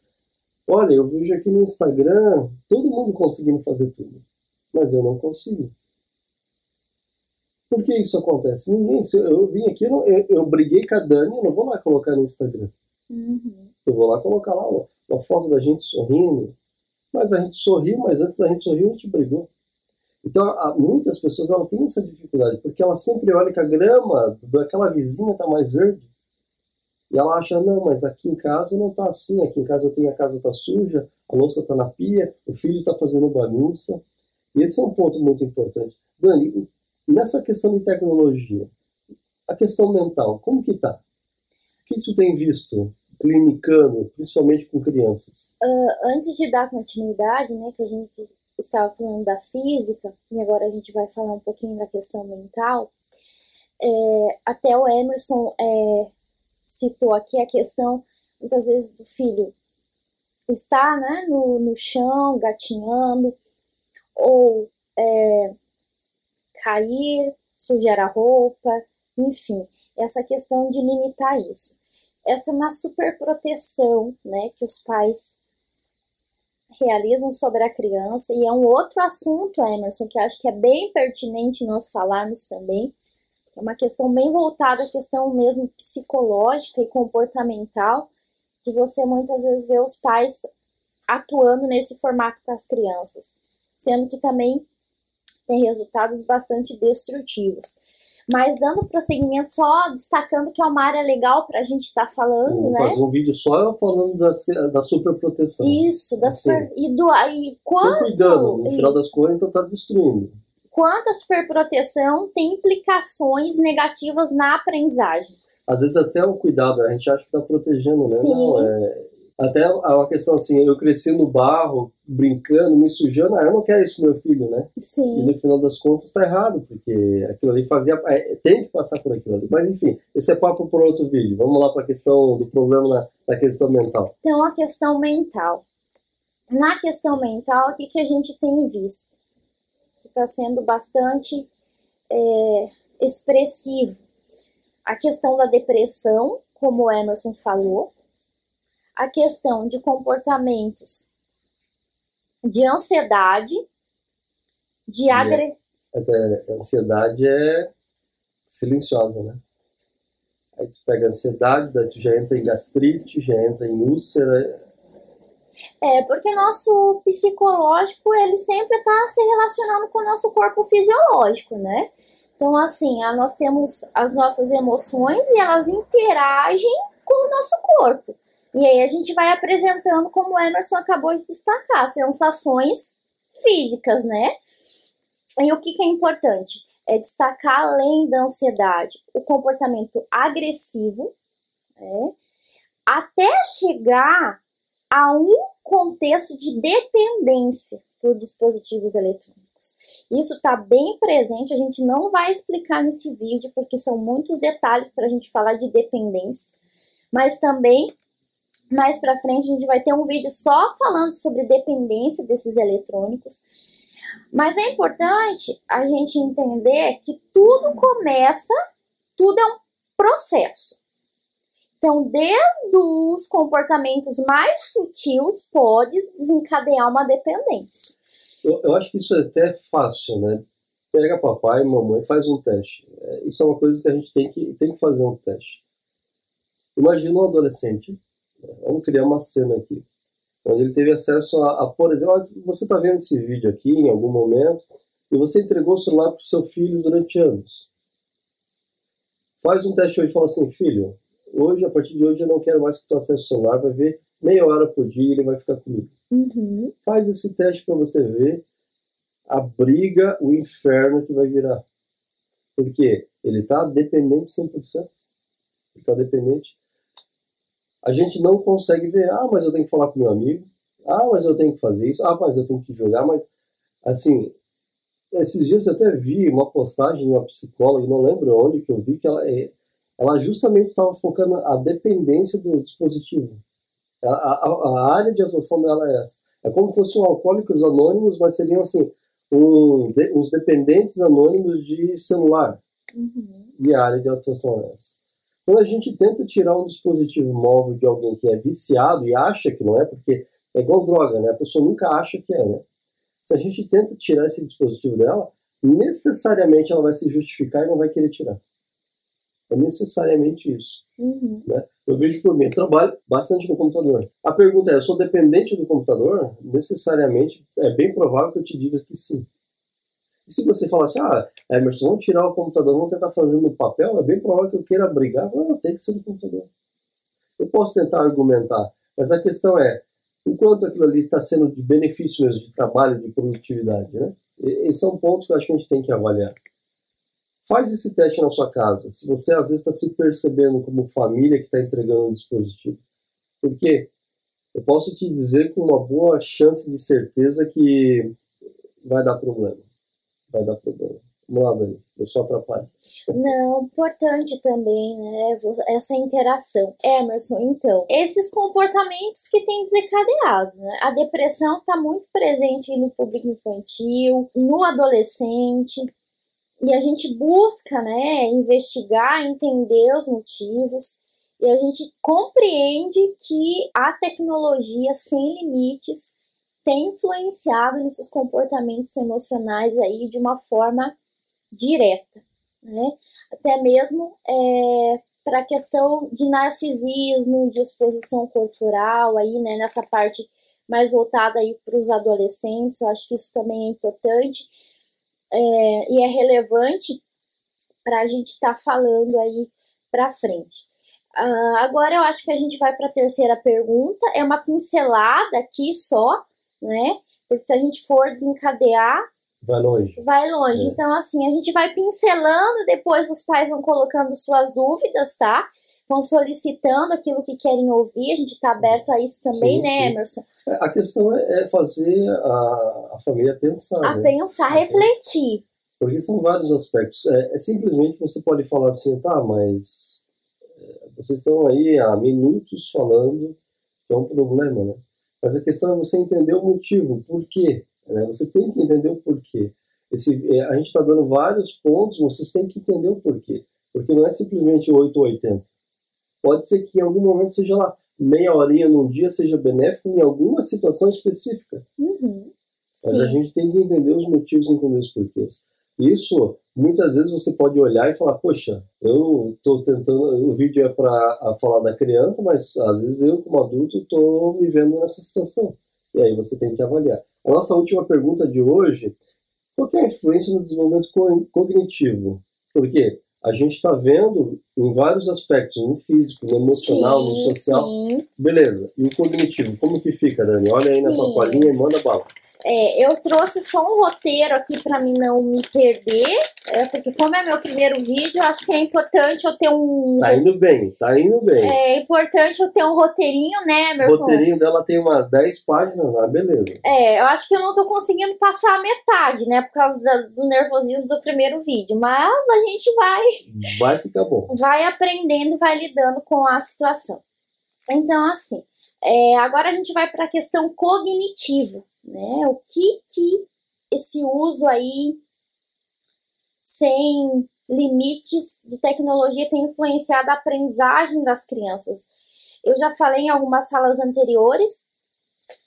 Olha, eu vejo aqui no Instagram todo mundo conseguindo fazer tudo, mas eu não consigo. Por que isso acontece? Ninguém. se Eu, eu vim aqui, eu, eu, eu briguei com a Dani, eu não vou lá colocar no Instagram. Eu vou lá colocar lá uma, uma foto da gente sorrindo. Mas a gente sorriu, mas antes da gente sorrir, a gente brigou. Então, há- muitas pessoas ela têm essa dificuldade, porque ela sempre olha que a grama daquela vizinha está mais verde. E ela acha, não, mas aqui em casa não está assim. Aqui em casa eu tenho a casa está suja, a louça está na pia, o filho está fazendo bagunça. E esse é um ponto muito importante. Dani, nessa questão de tecnologia, a questão mental, como que tá? O que, tu tem visto clinicando, principalmente com crianças? Ah, antes de dar continuidade, né, que a gente estava falando da física, e agora a gente vai falar um pouquinho da questão mental, é, até o Emerson é, citou aqui a questão, muitas vezes, do filho estar né, no, no chão, gatinhando, ou é, cair, sujar a roupa, enfim, essa questão de limitar isso. Essa é uma super proteção, né, que os pais realizam sobre a criança e é um outro assunto, Emerson, que acho que é bem pertinente nós falarmos também. É uma questão bem voltada à questão mesmo psicológica e comportamental, de você muitas vezes ver os pais atuando nesse formato com as crianças, sendo que também tem resultados bastante destrutivos. Mas dando prosseguimento, só destacando que é uma área legal para a gente estar falando, Vou né? fazer um vídeo só falando das, da superproteção. Isso, da Assim, super, e do e quanto cuidando, no final das isso, contas, então tá destruindo. quanto a superproteção tem implicações negativas na aprendizagem. Às vezes até o cuidado, a gente acha que tá protegendo, né? Sim. Não, é... Até a questão assim, eu cresci no barro, brincando, me sujando, ah, eu não quero isso meu filho, né? E Sim. no final das contas tá errado, porque aquilo ali fazia. é, tem que passar por aquilo ali. Mas enfim, esse é papo por outro vídeo. Vamos lá para a questão do problema na, na questão mental. Então, a questão mental. Na questão mental, o que, que a gente tem visto? Que está sendo bastante é, expressivo. A questão da depressão, como o Emerson falou. A questão de comportamentos de ansiedade, de é- agre... A ansiedade é silenciosa, né? Aí tu pega ansiedade, daí tu já entra em gastrite, já entra em úlcera. É, porque nosso psicológico, ele sempre está se relacionando com o nosso corpo fisiológico, né? Então, assim, nós temos as nossas emoções e elas interagem com o nosso corpo. E aí a gente vai apresentando, como o Emerson acabou de destacar, sensações físicas, né? E o que, que é importante? É destacar, além da ansiedade, o comportamento agressivo, né? até chegar a um contexto de dependência por dispositivos eletrônicos. Isso está bem presente, a gente não vai explicar nesse vídeo, porque são muitos detalhes para a gente falar de dependência, mas também mais para frente a gente vai ter um vídeo só falando sobre dependência desses eletrônicos. Mas é importante a gente entender que tudo começa, tudo é um processo. Então, desde os comportamentos mais sutis, pode desencadear uma dependência. Eu, eu, acho que isso é até fácil, né? Pega papai e mamãe, faz um teste. É, isso é uma coisa que a gente tem que, tem que fazer um teste. Imagina um adolescente? Vamos criar uma cena aqui, onde ele teve acesso a, a por exemplo, você está vendo esse vídeo aqui em algum momento, e você entregou o celular para o seu filho durante anos. Faz um teste hoje e fala assim, filho, hoje, a partir de hoje, eu não quero mais que tu acesse o celular, vai ver meia hora por dia e ele vai ficar comigo. Uhum. Faz esse teste para você ver a briga, o inferno que vai virar. Porque ele está dependente 100%. Ele está dependente. A gente não consegue ver, ah, mas eu tenho que falar com meu amigo, ah, mas eu tenho que fazer isso, ah, mas eu tenho que jogar, mas assim, esses dias eu até vi uma postagem de uma psicóloga, não lembro onde que eu vi, que ela, é, ela justamente estava focando a dependência do dispositivo. A, a, a, área de atuação dela é essa. É como se fossem um alcoólicos anônimos, mas seriam assim, um, de, uns dependentes anônimos de celular. Uhum. E a área de atuação é essa. Quando a gente tenta tirar um dispositivo móvel de alguém que é viciado e acha que não é, porque é igual droga, né? A pessoa nunca acha que é, né? Se a gente tenta tirar esse dispositivo dela, necessariamente ela vai se justificar e não vai querer tirar. É necessariamente isso. Uhum. Né? Eu vejo por mim, eu trabalho bastante no computador. A pergunta é: eu sou dependente do computador? Necessariamente, é bem provável que eu te diga que sim. E se você falar assim, ah, Emerson, vamos tirar o computador, vamos tentar fazer no papel, é bem provável que eu queira brigar. Não, tem que ser no computador. Eu posso tentar argumentar, mas a questão é, o quanto aquilo ali está sendo de benefício mesmo, de trabalho, de produtividade, né? Esse é um ponto que eu acho que a gente tem que avaliar. Faz esse teste na sua casa. Se você às vezes está se percebendo como família que está entregando um dispositivo. Porque eu posso te dizer com uma boa chance de certeza que vai dar problema. Vai dar problema. Vamos lá, Dani. Eu só atrapalho. Não, importante também, né? Essa interação. Emerson, então, esses comportamentos que tem desencadeado, né? A depressão está muito presente no público infantil, no adolescente, e a gente busca, né, investigar, entender os motivos e a gente compreende que a tecnologia sem limites tem influenciado nesses comportamentos emocionais aí de uma forma direta, né? Até mesmo é, para a questão de narcisismo, de exposição corporal aí, né, nessa parte mais voltada aí para os adolescentes, eu acho que isso também é importante é, e é relevante para a gente estar tá falando aí para frente. Uh, agora eu acho que a gente vai para a terceira pergunta. É uma pincelada aqui só, né? Porque se a gente for desencadear. Vai longe. Vai longe. É. Então, assim, a gente vai pincelando, depois os pais vão colocando suas dúvidas, tá? Vão solicitando aquilo que querem ouvir. A gente está aberto a isso também, sim, né, sim. Emerson? É, a questão é, é fazer a, a família pensar. A né? pensar, refletir. Porque são vários aspectos. É, é, simplesmente você pode falar assim, tá, mas é, vocês estão aí há minutos falando que é um problema, né? Mas a questão é você entender o motivo, o porquê. Né? Você tem que entender o porquê. Esse, é, a gente está dando vários pontos, vocês têm que entender o porquê. Porque não é simplesmente 8 ou 80. Pode ser que em algum momento seja lá meia horinha num dia seja benéfico em alguma situação específica. Uhum. Mas a gente tem que entender os motivos, entender os porquês. Isso, muitas vezes você pode olhar e falar, poxa, eu estou tentando, o vídeo é para falar da criança, mas às vezes eu, como adulto, estou me vendo nessa situação. E aí você tem que avaliar. A nossa última pergunta de hoje, qual é a influência no desenvolvimento cognitivo? Por quê? a gente está vendo em vários aspectos, no físico, no emocional, sim, no social. Sim. Beleza. E o cognitivo, como que fica, Dani? Olha aí sim. na tua colinha e manda bala. É, eu trouxe só um roteiro aqui para mim não me perder, é, porque como é meu primeiro vídeo, eu acho que é importante eu ter um. Tá indo bem, tá indo bem. É importante eu ter um roteirinho, né, o Emerson? roteirinho dela tem umas 10 páginas, ah, beleza. É, eu acho que eu não tô conseguindo passar a metade, né, por causa da- do nervosismo do primeiro vídeo, mas a gente vai Vai ficar bom. vai aprendendo, vai lidando com a situação. Então, assim, é, agora a gente vai para a questão cognitiva, né? O que que esse uso aí sem limites de tecnologia tem influenciado a aprendizagem das crianças? Eu já falei em algumas salas anteriores,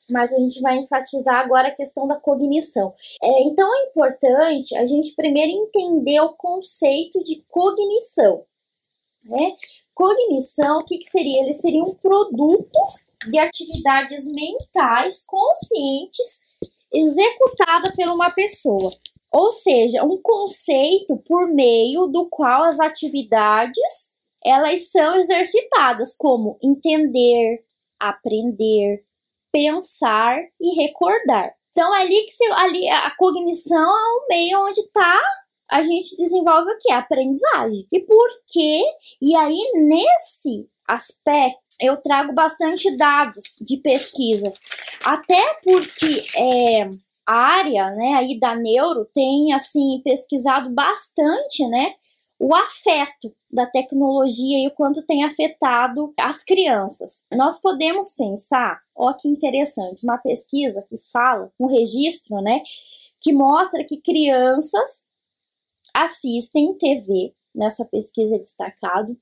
mas a gente vai enfatizar agora a questão da cognição. É, então é importante a gente primeiro entender o conceito de cognição. Né? Cognição, o que, que seria? Ele seria um produto de atividades mentais conscientes executada por uma pessoa. Ou seja, um conceito por meio do qual as atividades elas são exercitadas, como entender, aprender, pensar e recordar. Então, ali que se, ali a cognição é o meio onde está a gente desenvolve o que? A aprendizagem. E por quê? E aí, nesse aspecto, eu trago bastante dados de pesquisas. Até porque é, a área né, aí da neuro tem assim pesquisado bastante né, o afeto da tecnologia e o quanto tem afetado as crianças. Nós podemos pensar, ó que interessante, uma pesquisa que fala, um registro, né, que mostra que crianças assistem TV, nessa pesquisa é destacado,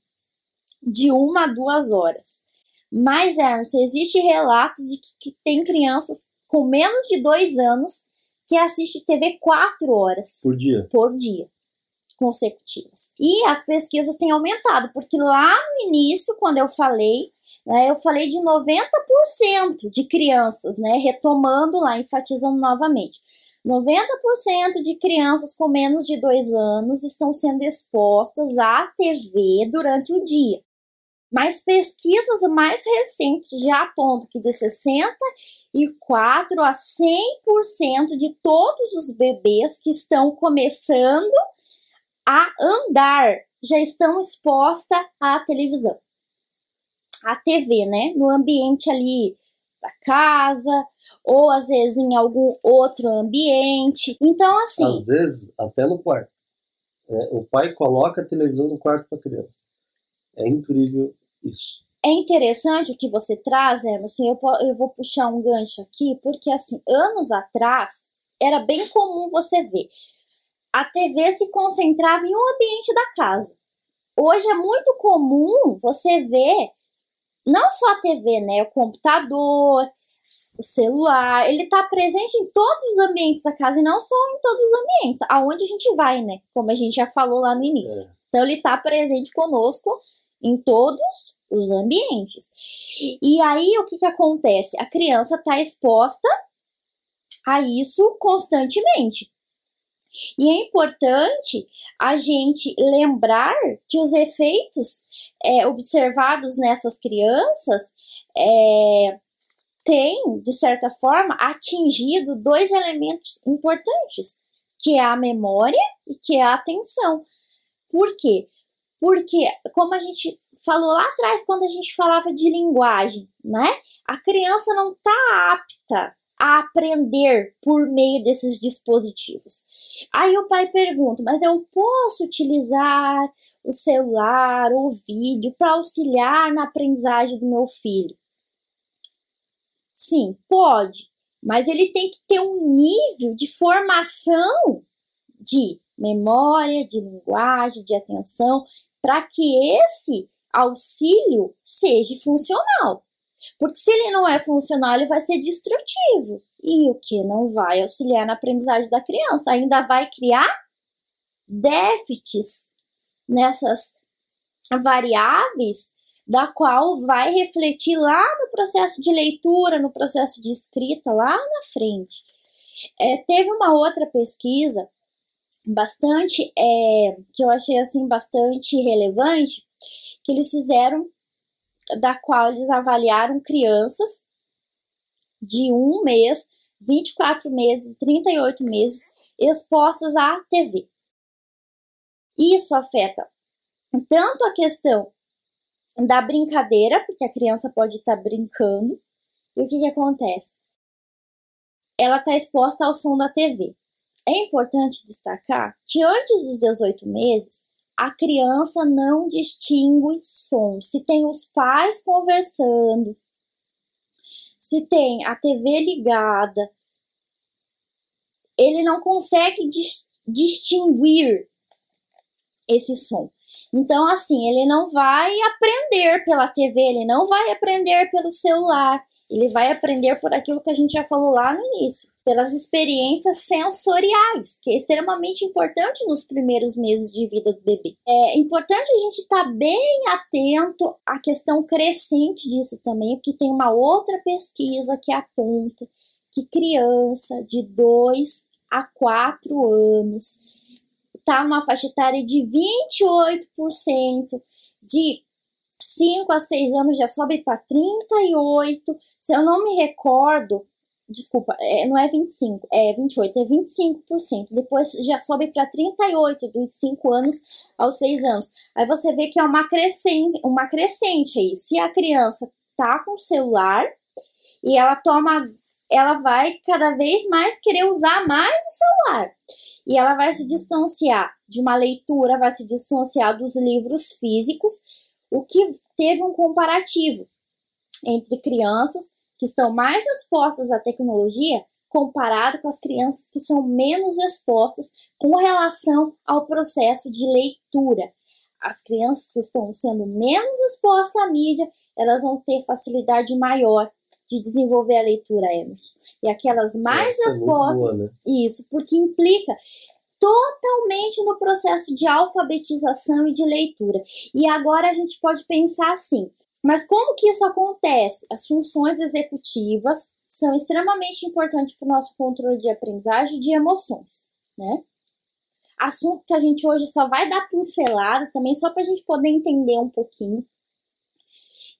de uma a duas horas. Mas, Ernst, existem relatos de que, que tem crianças com menos de dois anos que assistem TV quatro horas Por dia. por dia consecutivas. E as pesquisas têm aumentado, porque lá no início, quando eu falei, né, eu falei de 90% de crianças, né, retomando lá, enfatizando novamente. 90% de crianças com menos de dois anos estão sendo expostas à TV durante o dia. Mas pesquisas mais recentes já apontam que de 64 a 100% de todos os bebês que estão começando a andar já estão expostas à televisão, à TV, né? No ambiente ali da casa, ou às vezes em algum outro ambiente. Então, assim. Às vezes, até no quarto. É, o pai coloca a televisão no quarto para a criança. É incrível isso. É interessante o que você traz, Emerson. Eu, po- eu vou puxar um gancho aqui, porque assim, anos atrás era bem comum você ver. A TV se concentrava em um ambiente da casa. Hoje é muito comum você ver não só a TV, né? O computador, o celular, ele está presente em todos os ambientes da casa e não só em todos os ambientes, aonde a gente vai, né? Como a gente já falou lá no início. É. Então ele está presente conosco em todos os ambientes. E aí o que, que acontece? A criança está exposta a isso constantemente. E é importante a gente lembrar que os efeitos é, observados nessas crianças é, têm, de certa forma, atingido dois elementos importantes, que é a memória e que é a atenção. Por quê? Porque, como a gente falou lá atrás, quando a gente falava de linguagem, né? A criança não está apta a aprender por meio desses dispositivos. Aí o pai pergunta: mas eu posso utilizar o celular ou o vídeo para auxiliar na aprendizagem do meu filho? Sim, pode, mas ele tem que ter um nível de formação de memória, de linguagem, de atenção, para que esse auxílio seja funcional. Porque se ele não é funcional, ele vai ser destrutivo. E o que não vai auxiliar na aprendizagem da criança? Ainda vai criar déficits nessas variáveis, da qual vai refletir lá no processo de leitura, no processo de escrita, lá na frente. É, teve uma outra pesquisa bastante é, que eu achei assim bastante relevante que eles fizeram da qual eles avaliaram crianças de um mês 24 meses, 38 meses expostas à TV. Isso afeta tanto a questão da brincadeira, porque a criança pode estar brincando, e o que, que acontece? Ela está exposta ao som da TV. É importante destacar que antes dos 18 meses, a criança não distingue som. Se tem os pais conversando, se tem a TV ligada, ele não consegue dis distinguir esse som. Então, assim, ele não vai aprender pela TV, ele não vai aprender pelo celular, ele vai aprender por aquilo que a gente já falou lá no início, pelas experiências sensoriais, que é extremamente importante nos primeiros meses de vida do bebê. É importante a gente estar tá bem atento à questão crescente disso também, porque tem uma outra pesquisa que aponta que criança de 2 a 4 anos está numa faixa etária de 28%, de 5 a 6 anos já sobe para 38. Se eu não me recordo, desculpa, é, não é 25, é 28, é 25%. Depois já sobe para 38 dos 5 anos aos 6 anos. Aí você vê que é uma crescente, uma crescente aí. Se a criança tá com celular e ela toma, ela vai cada vez mais querer usar mais o celular. E ela vai se distanciar de uma leitura, vai se distanciar dos livros físicos o que teve um comparativo entre crianças que estão mais expostas à tecnologia comparado com as crianças que são menos expostas com relação ao processo de leitura. As crianças que estão sendo menos expostas à mídia, elas vão ter facilidade maior de desenvolver a leitura, Emerson. E aquelas mais Essa expostas, é boa, né? isso, porque implica totalmente no processo de alfabetização e de leitura. E agora a gente pode pensar assim: mas como que isso acontece? As funções executivas são extremamente importantes para o nosso controle de aprendizagem de emoções, né? Assunto que a gente hoje só vai dar pincelada também, só para a gente poder entender um pouquinho,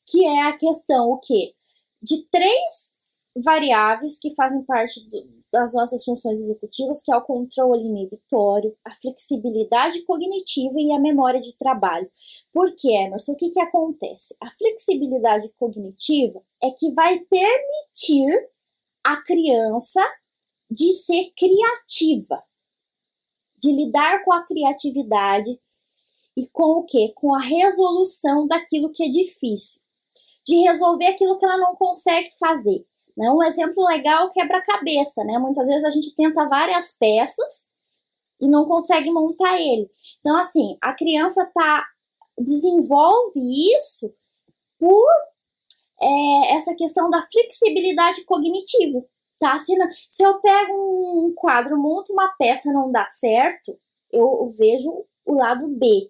que é a questão o quê? De três variáveis que fazem parte do, das nossas funções executivas, que é o controle inibitório, a flexibilidade cognitiva e a memória de trabalho. Por quê, Emerson? O que, que acontece? A flexibilidade cognitiva é que vai permitir a criança de ser criativa, de lidar com a criatividade e com o quê? Com a resolução daquilo que é difícil, de resolver aquilo que ela não consegue fazer. Né? Um exemplo legal é quebra-cabeça, né? Muitas vezes a gente tenta várias peças e não consegue montar ele. Então, assim, a criança tá desenvolve isso por é, essa questão da flexibilidade cognitiva. Tá? Se, não, se eu pego um quadro, monto uma peça não dá certo, eu vejo o lado B.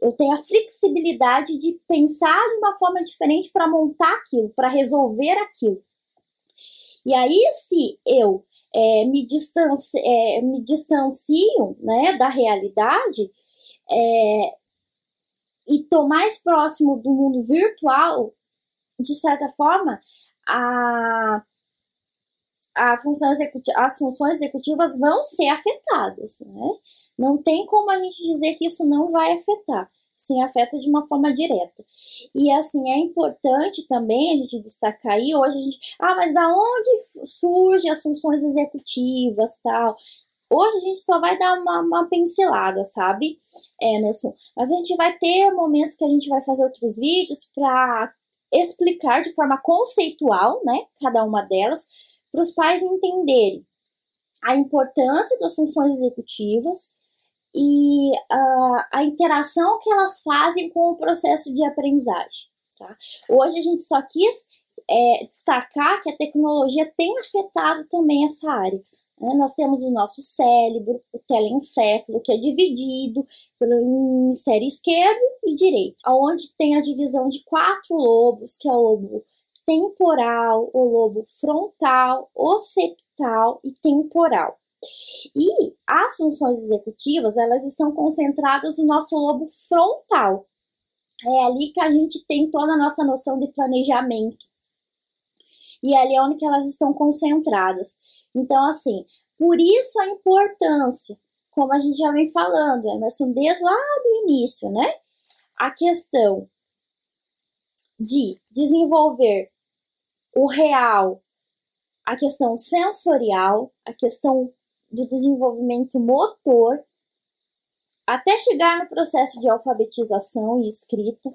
Eu tenho a flexibilidade de pensar de uma forma diferente para montar aquilo, para resolver aquilo. E aí, se eu é, me, distancio, é, me distancio né, da realidade é, e estou mais próximo do mundo virtual, de certa forma, a, a função as funções executivas vão ser afetadas. Né? Não tem como a gente dizer que isso não vai afetar sim afeta de uma forma direta. E assim, é importante também a gente destacar aí, hoje a gente, ah, mas da onde surgem as funções executivas, tal? Hoje a gente só vai dar uma, uma pincelada, sabe, Emerson? Mas a gente vai ter momentos que a gente vai fazer outros vídeos para explicar de forma conceitual, né, cada uma delas, para os pais entenderem a importância das funções executivas, e uh, a interação que elas fazem com o processo de aprendizagem. Tá? Hoje a gente só quis é, destacar que a tecnologia tem afetado também essa área. Né? Nós temos o nosso cérebro, o telencéfalo, que é dividido pelo hemisfério esquerdo e direito, onde tem a divisão de quatro lobos, que é o lobo temporal, o lobo frontal, occipital e temporal. E as funções executivas, elas estão concentradas no nosso lobo frontal. É ali que a gente tem toda a nossa noção de planejamento. e ali é onde elas estão concentradas. Então, assim, por isso a importância, como a gente já vem falando, Emerson, desde lá do início, né? A questão de desenvolver o real, a questão sensorial, a questão do desenvolvimento motor, até chegar no processo de alfabetização e escrita.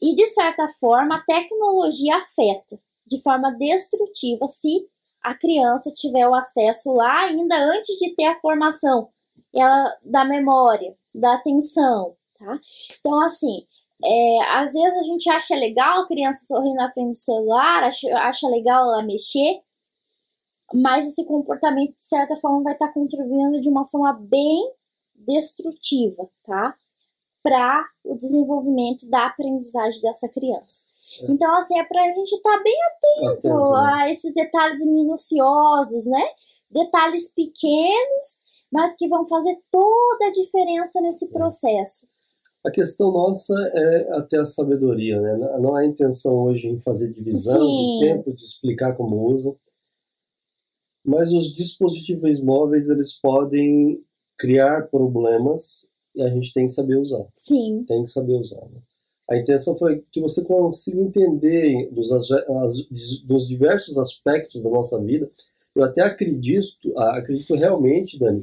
E, de certa forma, a tecnologia afeta de forma destrutiva se a criança tiver o acesso lá ainda antes de ter a formação ela, da memória, da atenção, tá? Então, assim, é, às vezes a gente acha legal a criança sorrir na frente do celular, acha, acha legal ela mexer, mas esse comportamento, de certa forma, vai estar contribuindo de uma forma bem destrutiva, tá? Para o desenvolvimento da aprendizagem dessa criança. É. Então, assim, é para a gente estar tá bem atento, atento né? a esses detalhes minuciosos, né? Detalhes pequenos, mas que vão fazer toda a diferença nesse é. processo. A questão nossa é até a sabedoria, né? Não há intenção hoje em fazer divisão Sim. de tempo, de explicar como usa. Mas os dispositivos móveis, eles podem criar problemas e a gente tem que saber usar. Sim. Tem que saber usar. Né? A intenção foi que você consiga entender dos, as, dos diversos aspectos da nossa vida. Eu até acredito, acredito realmente, Dani,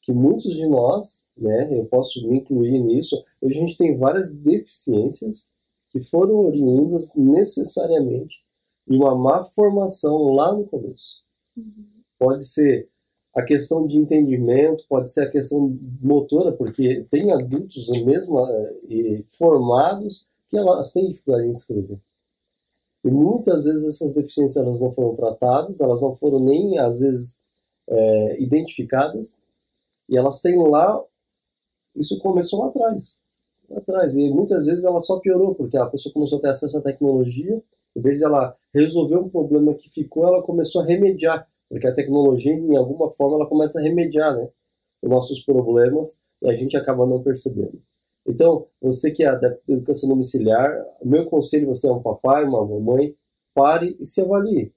que muitos de nós, né, eu posso me incluir nisso, hoje a gente tem várias deficiências que foram oriundas necessariamente de uma má formação lá no começo. Pode ser a questão de entendimento, pode ser a questão motora, porque tem adultos mesmo eh, formados que elas têm dificuldade em escrever. E muitas vezes essas deficiências elas não foram tratadas, elas não foram nem às vezes é, identificadas, e elas têm lá, isso começou lá atrás, lá atrás, e muitas vezes ela só piorou, porque a pessoa começou a ter acesso à tecnologia, em vez ela resolver um problema que ficou, ela começou a remediar porque a tecnologia, em alguma forma, ela começa a remediar né, os nossos problemas e a gente acaba não percebendo. Então, você que é da educação domiciliar, meu conselho, você é um papai, uma mamãe, pare e se avalie.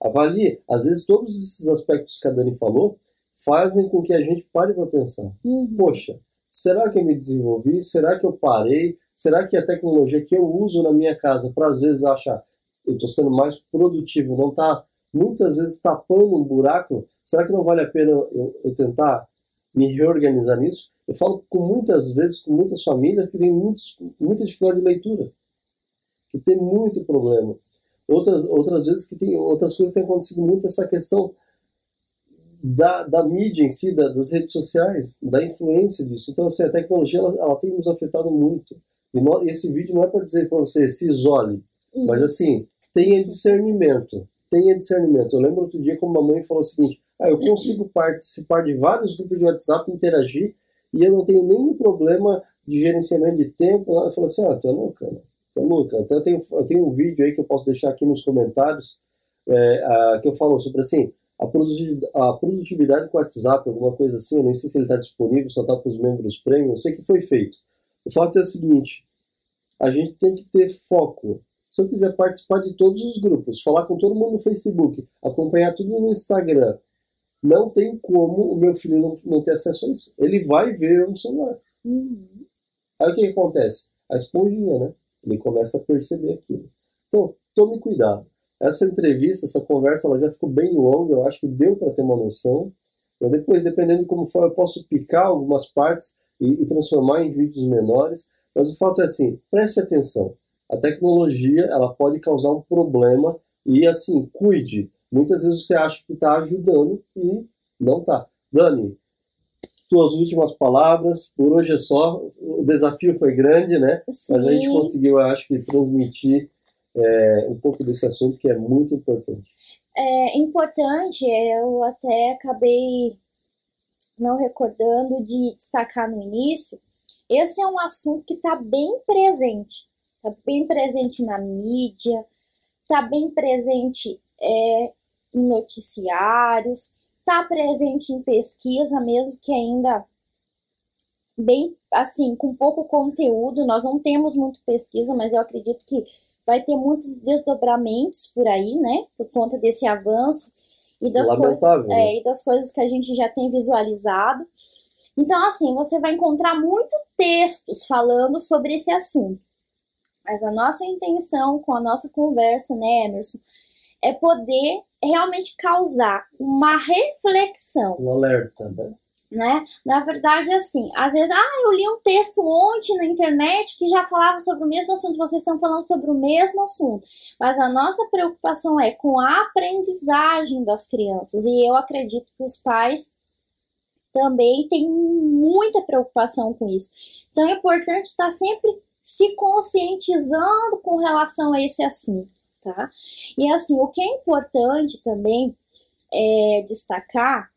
Avalie. Às vezes, todos esses aspectos que a Dani falou fazem com que a gente pare para pensar. Uhum. Poxa, será que eu me desenvolvi? Será que eu parei? Será que a tecnologia que eu uso na minha casa para às vezes achar eu estou sendo mais produtivo, não está muitas vezes tapando um buraco, será que não vale a pena eu, eu tentar me reorganizar nisso? Eu falo com muitas vezes com muitas famílias que têm muitos, muita dificuldade de leitura, que tem muito problema. Outras, outras vezes que tem outras coisas têm acontecido muito essa questão da, da mídia em si, da, das redes sociais, da influência disso. Então, assim, a tecnologia ela, ela tem nos afetado muito. E no, esse vídeo não é para dizer para você se isole, Isso. mas assim, tenha discernimento tenha discernimento. Eu lembro outro dia como uma mãe falou o seguinte: ah, eu consigo participar de vários grupos de WhatsApp, interagir, e eu não tenho nenhum problema de gerenciamento de tempo. Ela falou assim: ah, tu é louca, né? Tu é louca. Então eu tenho, eu tenho um vídeo aí que eu posso deixar aqui nos comentários, é, a, que eu falo sobre assim. A produtividade, a produtividade com o WhatsApp, alguma coisa assim, eu nem sei se ele está disponível, só está para os membros premium, eu sei que foi feito. O fato é o seguinte: a gente tem que ter foco se eu quiser participar de todos os grupos, falar com todo mundo no Facebook, acompanhar tudo no Instagram, não tem como o meu filho não, não ter acesso a isso. Ele vai ver no celular. Uhum. Aí o que, que acontece? A esponjinha, né? Ele começa a perceber aquilo. Então, tome cuidado. Essa entrevista, essa conversa, ela já ficou bem longa, eu acho que deu para ter uma noção. Eu depois, dependendo de como for, eu posso picar algumas partes e, e transformar em vídeos menores. Mas o fato é assim, preste atenção a tecnologia ela pode causar um problema e assim, cuide. Muitas vezes você acha que está ajudando e não está. Dani, tuas últimas palavras, por hoje é só. O desafio foi grande, né? Sim. Mas a gente conseguiu, acho que, transmitir é, um pouco desse assunto que é muito importante. É importante, eu até acabei não recordando de destacar no início, esse é um assunto que está bem presente está bem presente na mídia, está bem presente é, em noticiários, está presente em pesquisa, mesmo que ainda bem assim, com pouco conteúdo. Nós não temos muito pesquisa, mas eu acredito que vai ter muitos desdobramentos por aí, né? Por conta desse avanço e das, coisas, Lamentável, né? é, e das coisas que a gente já tem visualizado. Então, assim, você vai encontrar muito textos falando sobre esse assunto. Mas a nossa intenção com a nossa conversa, né, Emerson, é poder realmente causar uma reflexão Um alerta, né? né? Na verdade, assim, às vezes, ah, eu li um texto ontem na internet que já falava sobre o mesmo assunto, vocês estão falando sobre o mesmo assunto. Mas a nossa preocupação é com a aprendizagem das crianças, e eu acredito que os pais também têm muita preocupação com isso. Então é importante estar sempre se conscientizando com relação a esse assunto, tá? E assim, o que é importante também é destacar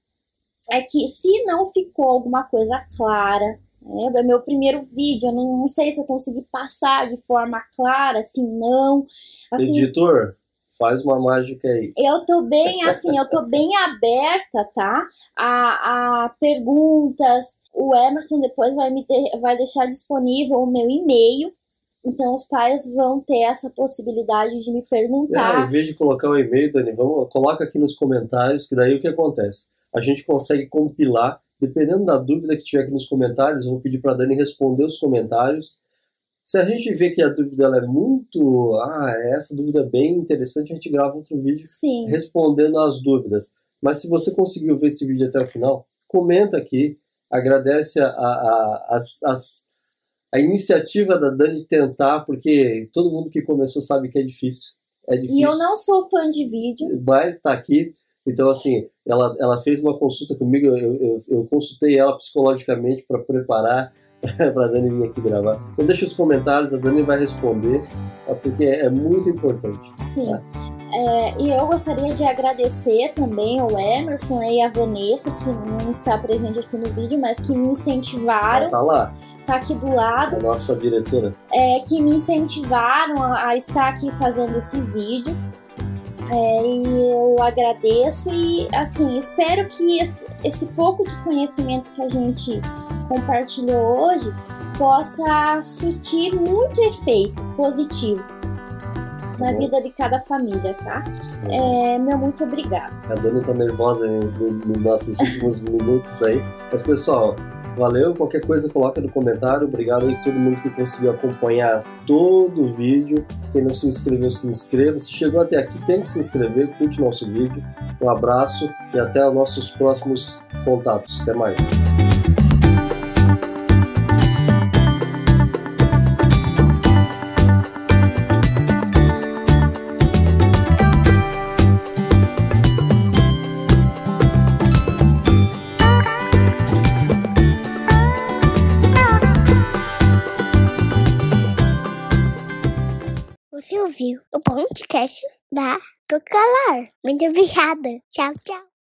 é que se não ficou alguma coisa clara, né, é meu primeiro vídeo, eu não, não sei se eu consegui passar de forma clara, se não. Assim, Editor, faz uma mágica aí. eu tô bem, assim, eu tô bem aberta, tá? A, a perguntas. O Emerson depois vai me vai deixar disponível o meu e-mail. Então os pais vão ter essa possibilidade de me É, perguntar. em vez de colocar o e-mail, Dani, vamos, coloca aqui nos comentários, que daí o que acontece? A gente consegue compilar, dependendo da dúvida que tiver aqui nos comentários, eu vou pedir para Dani responder os comentários. Se a gente vê que a dúvida ela é muito. Ah, essa dúvida é bem interessante, a gente grava outro vídeo Sim. respondendo as dúvidas. Mas se você conseguiu ver esse vídeo até o final, comenta aqui, agradece a, a, a, a iniciativa da Dani tentar, porque todo mundo que começou sabe que é difícil. É E difícil eu não sou fã de vídeo. mas está aqui. Então, assim, ela, ela fez uma consulta comigo, eu, eu, eu consultei ela psicologicamente para preparar para a Dani vir aqui gravar. Então, deixa os comentários, a Dani vai responder, tá? porque é muito importante. Sim. É, e eu gostaria de agradecer também ao Emerson e a Vanessa, que não está presente aqui no vídeo, mas que me incentivaram, Tá lá, tá aqui do lado, a nossa diretora. é, que me incentivaram a, a estar aqui fazendo esse vídeo. É, e eu agradeço e assim espero que esse, esse pouco de conhecimento que a gente compartilhou hoje possa surtir muito efeito positivo na bom. vida de cada família, tá? É, meu muito obrigada. A Dani tá nervosa no- no- nos nossos últimos minutos aí. Mas, pessoal, valeu. Qualquer coisa, coloca no comentário. Obrigado aí todo mundo que conseguiu acompanhar todo o vídeo. Quem não se inscreveu, se inscreva. Se chegou até aqui, tem que se inscrever. Curte nosso vídeo. Um abraço e até os nossos próximos contatos. Até mais. Podcast da Tocalar. Muito obrigada. Tchau, tchau.